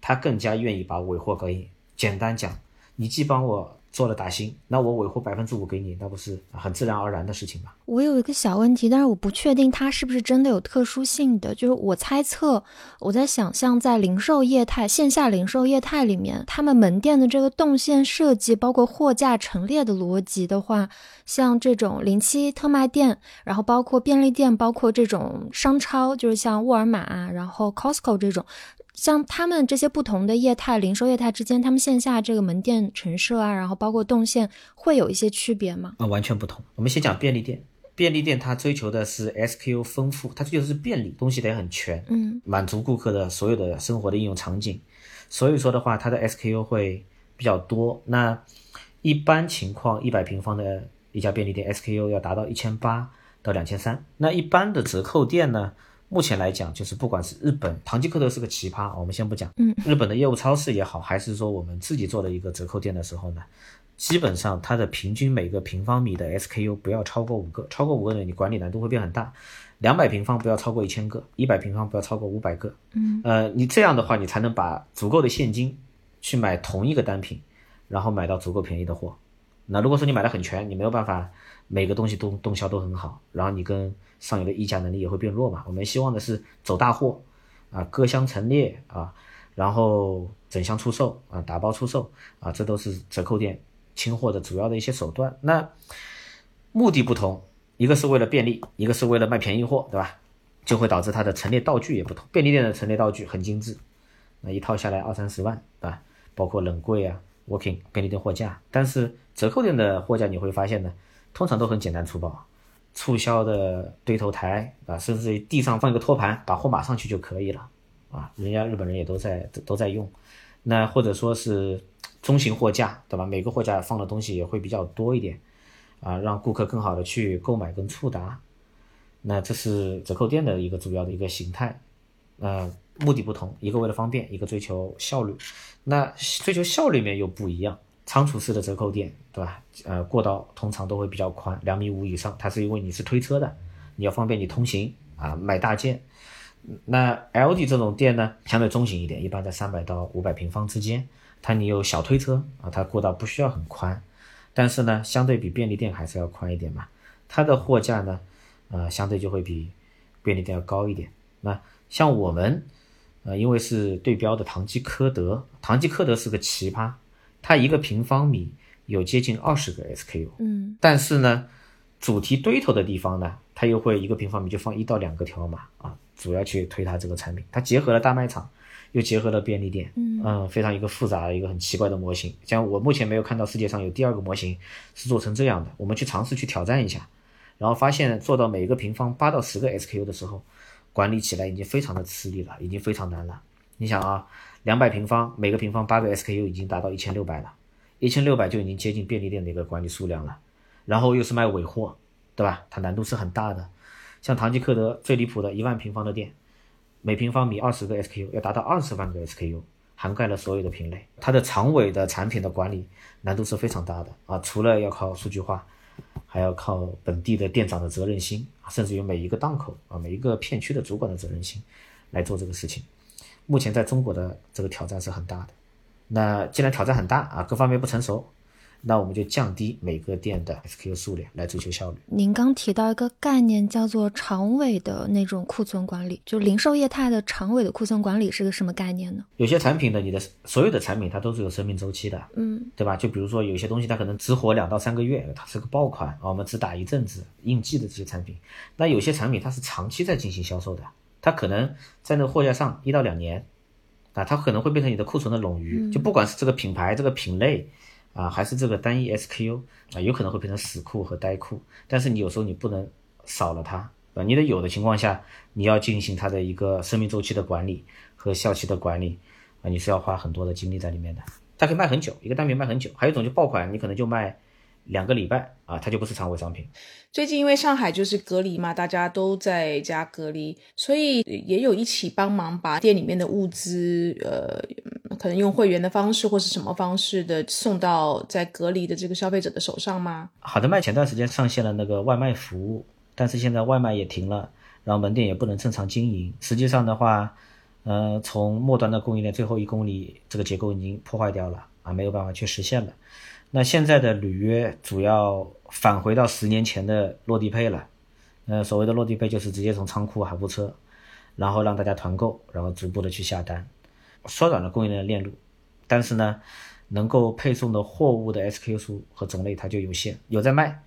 他更加愿意把尾货给简单讲，你既帮我。做了打新，那我尾货百分之五给你，那不是很自然而然的事情吗？我有一个小问题，但是我不确定它是不是真的有特殊性的。就是我猜测，我在想象在零售业态、线下零售业态里面，他们门店的这个动线设计，包括货架陈列的逻辑的话，像这种零七特卖店，然后包括便利店，包括这种商超，就是像沃尔玛，然后 Costco 这种。像他们这些不同的业态、零售业态之间，他们线下这个门店陈设啊，然后包括动线，会有一些区别吗？啊，完全不同。我们先讲便利店，便利店它追求的是 SKU 丰富，它追求的是便利，东西得很全，嗯，满足顾客的所有的生活的应用场景。所以说的话，它的 SKU 会比较多。那一般情况，一百平方的一家便利店 SKU 要达到一千八到两千三。那一般的折扣店呢？目前来讲，就是不管是日本唐吉诃德是个奇葩，我们先不讲。嗯，日本的业务超市也好，还是说我们自己做的一个折扣店的时候呢，基本上它的平均每个平方米的 SKU 不要超过五个，超过五个呢，你管理难度会变很大。两百平方不要超过一千个，一百平方不要超过五百个。嗯，呃，你这样的话，你才能把足够的现金去买同一个单品，然后买到足够便宜的货。那如果说你买的很全，你没有办法每个东西都动销都很好，然后你跟上游的议价能力也会变弱嘛？我们希望的是走大货，啊，各箱陈列啊，然后整箱出售啊，打包出售啊，这都是折扣店清货的主要的一些手段。那目的不同，一个是为了便利，一个是为了卖便宜货，对吧？就会导致它的陈列道具也不同。便利店的陈列道具很精致，那一套下来二三十万，对吧？包括冷柜啊，working 便利店货架。但是折扣店的货架你会发现呢，通常都很简单粗暴。促销的堆头台啊，甚至于地上放一个托盘，把货码上去就可以了啊。人家日本人也都在都在用，那或者说是中型货架，对吧？每个货架放的东西也会比较多一点啊，让顾客更好的去购买跟触达。那这是折扣店的一个主要的一个形态，呃，目的不同，一个为了方便，一个追求效率。那追求效率面又不一样。仓储式的折扣店，对吧？呃，过道通常都会比较宽，两米五以上。它是因为你是推车的，你要方便你通行啊，买大件。那 LD 这种店呢，相对中型一点，一般在三百到五百平方之间。它你有小推车啊，它过道不需要很宽，但是呢，相对比便利店还是要宽一点嘛。它的货架呢，呃，相对就会比便利店要高一点。那像我们，呃，因为是对标的唐吉诃德，唐吉诃德是个奇葩。它一个平方米有接近二十个 SKU，嗯，但是呢，主题堆头的地方呢，它又会一个平方米就放一到两个条码啊，主要去推它这个产品。它结合了大卖场，又结合了便利店，嗯非常一个复杂的一个很奇怪的模型。像我目前没有看到世界上有第二个模型是做成这样的。我们去尝试去挑战一下，然后发现做到每个平方八到十个 SKU 的时候，管理起来已经非常的吃力了，已经非常难了。你想啊。两百平方，每个平方八个 SKU 已经达到一千六百了，一千六百就已经接近便利店的一个管理数量了。然后又是卖尾货，对吧？它难度是很大的。像唐吉诃德最离谱的一万平方的店，每平方米二十个 SKU 要达到二十万个 SKU，涵盖了所有的品类。它的长尾的产品的管理难度是非常大的啊，除了要靠数据化，还要靠本地的店长的责任心，甚至于每一个档口啊，每一个片区的主管的责任心来做这个事情。目前在中国的这个挑战是很大的。那既然挑战很大啊，各方面不成熟。那我们就降低每个店的 SKU 数量来追求效率。您刚提到一个概念叫做长尾的那种库存管理，就零售业态的长尾的库存管理是个什么概念呢？有些产品呢，你的所有的产品它都是有生命周期的，嗯，对吧？就比如说有些东西它可能只火两到三个月，它是个爆款啊，我们只打一阵子应季的这些产品。那有些产品它是长期在进行销售的，它可能在那个货架上一到两年，啊，它可能会变成你的库存的冗余。就不管是这个品牌这个品类。啊，还是这个单一 SKU 啊，有可能会变成死库和呆库，但是你有时候你不能少了它，啊，你得有的情况下，你要进行它的一个生命周期的管理和效期的管理，啊，你是要花很多的精力在里面的。它可以卖很久，一个单品卖很久，还有一种就爆款，你可能就卖。两个礼拜啊，它就不是常规商品。最近因为上海就是隔离嘛，大家都在家隔离，所以也有一起帮忙把店里面的物资，呃，可能用会员的方式或是什么方式的送到在隔离的这个消费者的手上吗？好的卖前段时间上线了那个外卖服务，但是现在外卖也停了，然后门店也不能正常经营。实际上的话，呃，从末端的供应链最后一公里这个结构已经破坏掉了啊，没有办法去实现了。那现在的履约主要返回到十年前的落地配了，呃，所谓的落地配就是直接从仓库海货车，然后让大家团购，然后逐步的去下单，缩短了供应链的链路，但是呢，能够配送的货物的 SKU 数和种类它就有限，有在卖，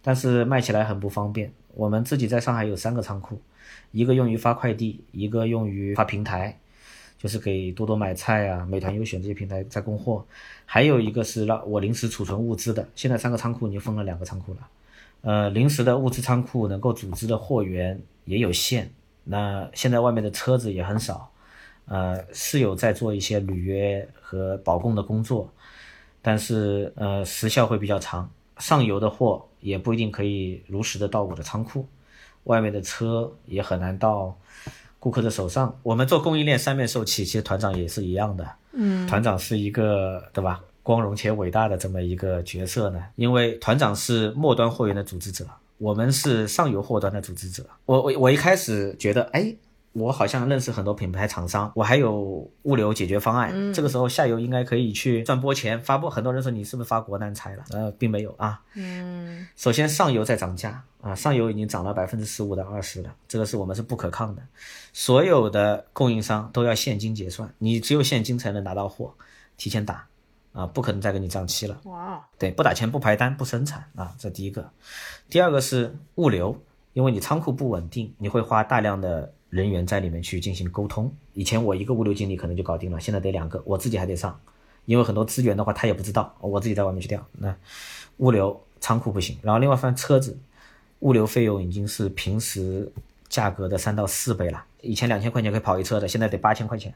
但是卖起来很不方便。我们自己在上海有三个仓库，一个用于发快递，一个用于发平台。就是给多多买菜啊、美团优选这些平台在供货，还有一个是让我临时储存物资的。现在三个仓库已经分了两个仓库了，呃，临时的物资仓库能够组织的货源也有限。那现在外面的车子也很少，呃，是有在做一些履约和保供的工作，但是呃时效会比较长，上游的货也不一定可以如实的到我的仓库，外面的车也很难到。顾客的手上，我们做供应链三面受气，其实团长也是一样的。嗯，团长是一个对吧，光荣且伟大的这么一个角色呢。因为团长是末端货源的组织者，我们是上游货端的组织者。我我我一开始觉得，哎。我好像认识很多品牌厂商，我还有物流解决方案。这个时候下游应该可以去赚波钱，发布。很多人说你是不是发国难财了？呃，并没有啊。嗯，首先上游在涨价啊，上游已经涨了百分之十五到二十了，这个是我们是不可抗的。所有的供应商都要现金结算，你只有现金才能拿到货，提前打啊，不可能再给你账期了。哇，对，不打钱不排单不生产啊，这第一个。第二个是物流，因为你仓库不稳定，你会花大量的。人员在里面去进行沟通。以前我一个物流经理可能就搞定了，现在得两个，我自己还得上，因为很多资源的话他也不知道，我自己在外面去调。那物流仓库不行，然后另外翻车子，物流费用已经是平时价格的三到四倍了。以前两千块钱可以跑一车的，现在得八千块钱。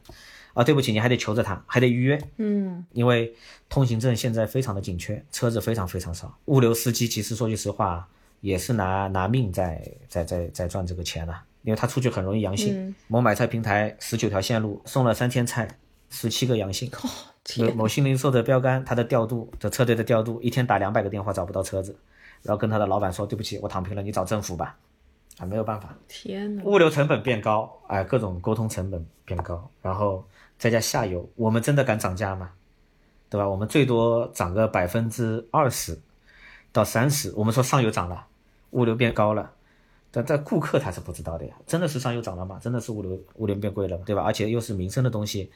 啊，对不起，你还得求着他，还得预约。嗯，因为通行证现在非常的紧缺，车子非常非常少。物流司机其实说句实话，也是拿拿命在在在在赚这个钱了。因为他出去很容易阳性，某买菜平台十九条线路送了三天菜，十七个阳性。某某新零售的标杆，他的调度的车队的调度，一天打两百个电话找不到车子，然后跟他的老板说对不起，我躺平了，你找政府吧。啊，没有办法。天呐，物流成本变高，哎，各种沟通成本变高，然后再加下游，我们真的敢涨价吗？对吧？我们最多涨个百分之二十到三十。我们说上游涨了，物流变高了。但在顾客他是不知道的呀，真的是上游涨了嘛？真的是物流物流变贵了吗？对吧？而且又是民生的东西，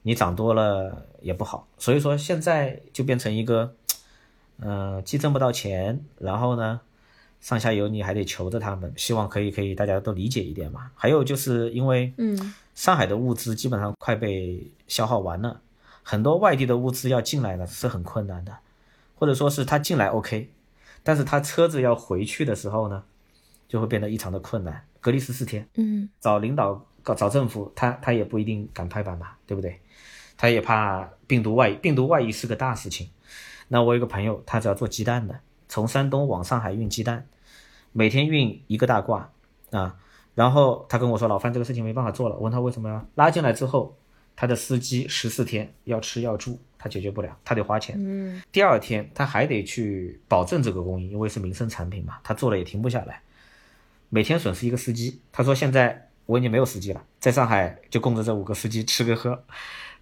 你涨多了也不好。所以说现在就变成一个，嗯，既挣不到钱，然后呢，上下游你还得求着他们，希望可以可以大家都理解一点嘛。还有就是因为，嗯，上海的物资基本上快被消耗完了，很多外地的物资要进来呢是很困难的，或者说是他进来 OK，但是他车子要回去的时候呢？就会变得异常的困难，隔离十四天，嗯，找领导搞找政府，他他也不一定敢拍板嘛，对不对？他也怕病毒外病毒外溢是个大事情。那我有个朋友，他只要做鸡蛋的，从山东往上海运鸡蛋，每天运一个大挂啊。然后他跟我说，老范这个事情没办法做了。我问他为什么呀？拉进来之后，他的司机十四天要吃要住，他解决不了，他得花钱。嗯，第二天他还得去保证这个供应，因为是民生产品嘛，他做了也停不下来。每天损失一个司机，他说现在我已经没有司机了，在上海就供着这五个司机吃跟喝，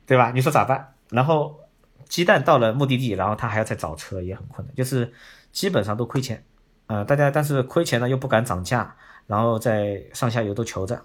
对吧？你说咋办？然后鸡蛋到了目的地，然后他还要再找车，也很困难，就是基本上都亏钱。呃，大家但是亏钱呢又不敢涨价，然后在上下游都求着，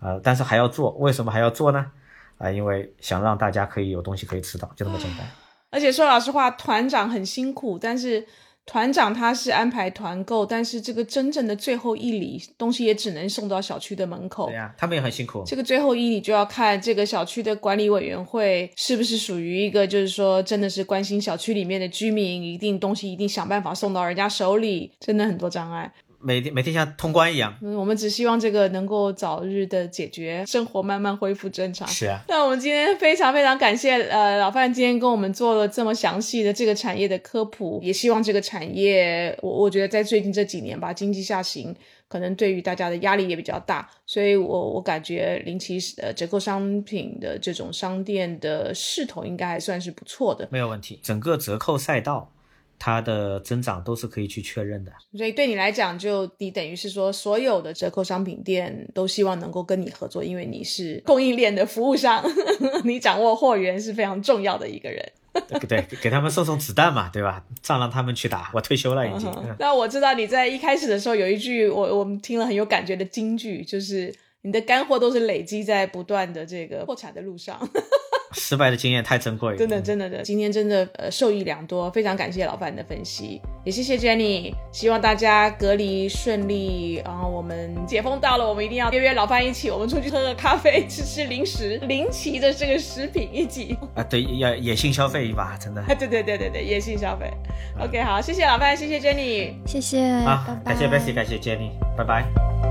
呃，但是还要做，为什么还要做呢？啊、因为想让大家可以有东西可以吃到，就这么简单。而且说老实话，团长很辛苦，但是团长他是安排团购，但是这个真正的最后一里东西也只能送到小区的门口对。呀、他们也很辛苦。这个最后一里就要看这个小区的管理委员会是不是属于一个，就是说真的是关心小区里面的居民，一定东西一定想办法送到人家手里，真的很多障碍。每天每天像通关一样。嗯，我们只希望这个能够早日的解决，生活慢慢恢复正常。是啊，那我们今天非常非常感谢呃老范今天跟我们做了这么详细的这个产业的科普，也希望这个产业，我我觉得在最近这几年吧，经济下行，可能对于大家的压力也比较大，所以我我感觉零七呃折扣商品的这种商店的势头应该还算是不错的，没有问题。整个折扣赛道，它的增长都是可以去确认的。所以对你来讲，就你等于是说所有的折扣商品店都希望能够跟你合作，因为你是供应链的服务商，你掌握货源是非常重要的一个人。对对，给他们送送子弹嘛，对吧？仗让他们去打，我退休了已经。嗯那我知道你在一开始的时候有一句我我们听了很有感觉的金句，就是你的干货都是累积在不断的这个破产的路上。失败的经验太珍贵了，真的真的的，今天真的呃受益良多，非常感谢老范的分析，也谢谢 Jenny，希望大家隔离顺利，然后我们解封到了，我们一定要约约老范一起，我们出去喝喝咖啡，吃吃零食，临奇的这个食品一起，啊，对，要野性消费一把，真的。对对对对对，野性消费。OK，好，谢谢老范，谢谢 Jenny。谢谢，好拜拜。感谢 Bessy，感谢 Jenny，拜拜。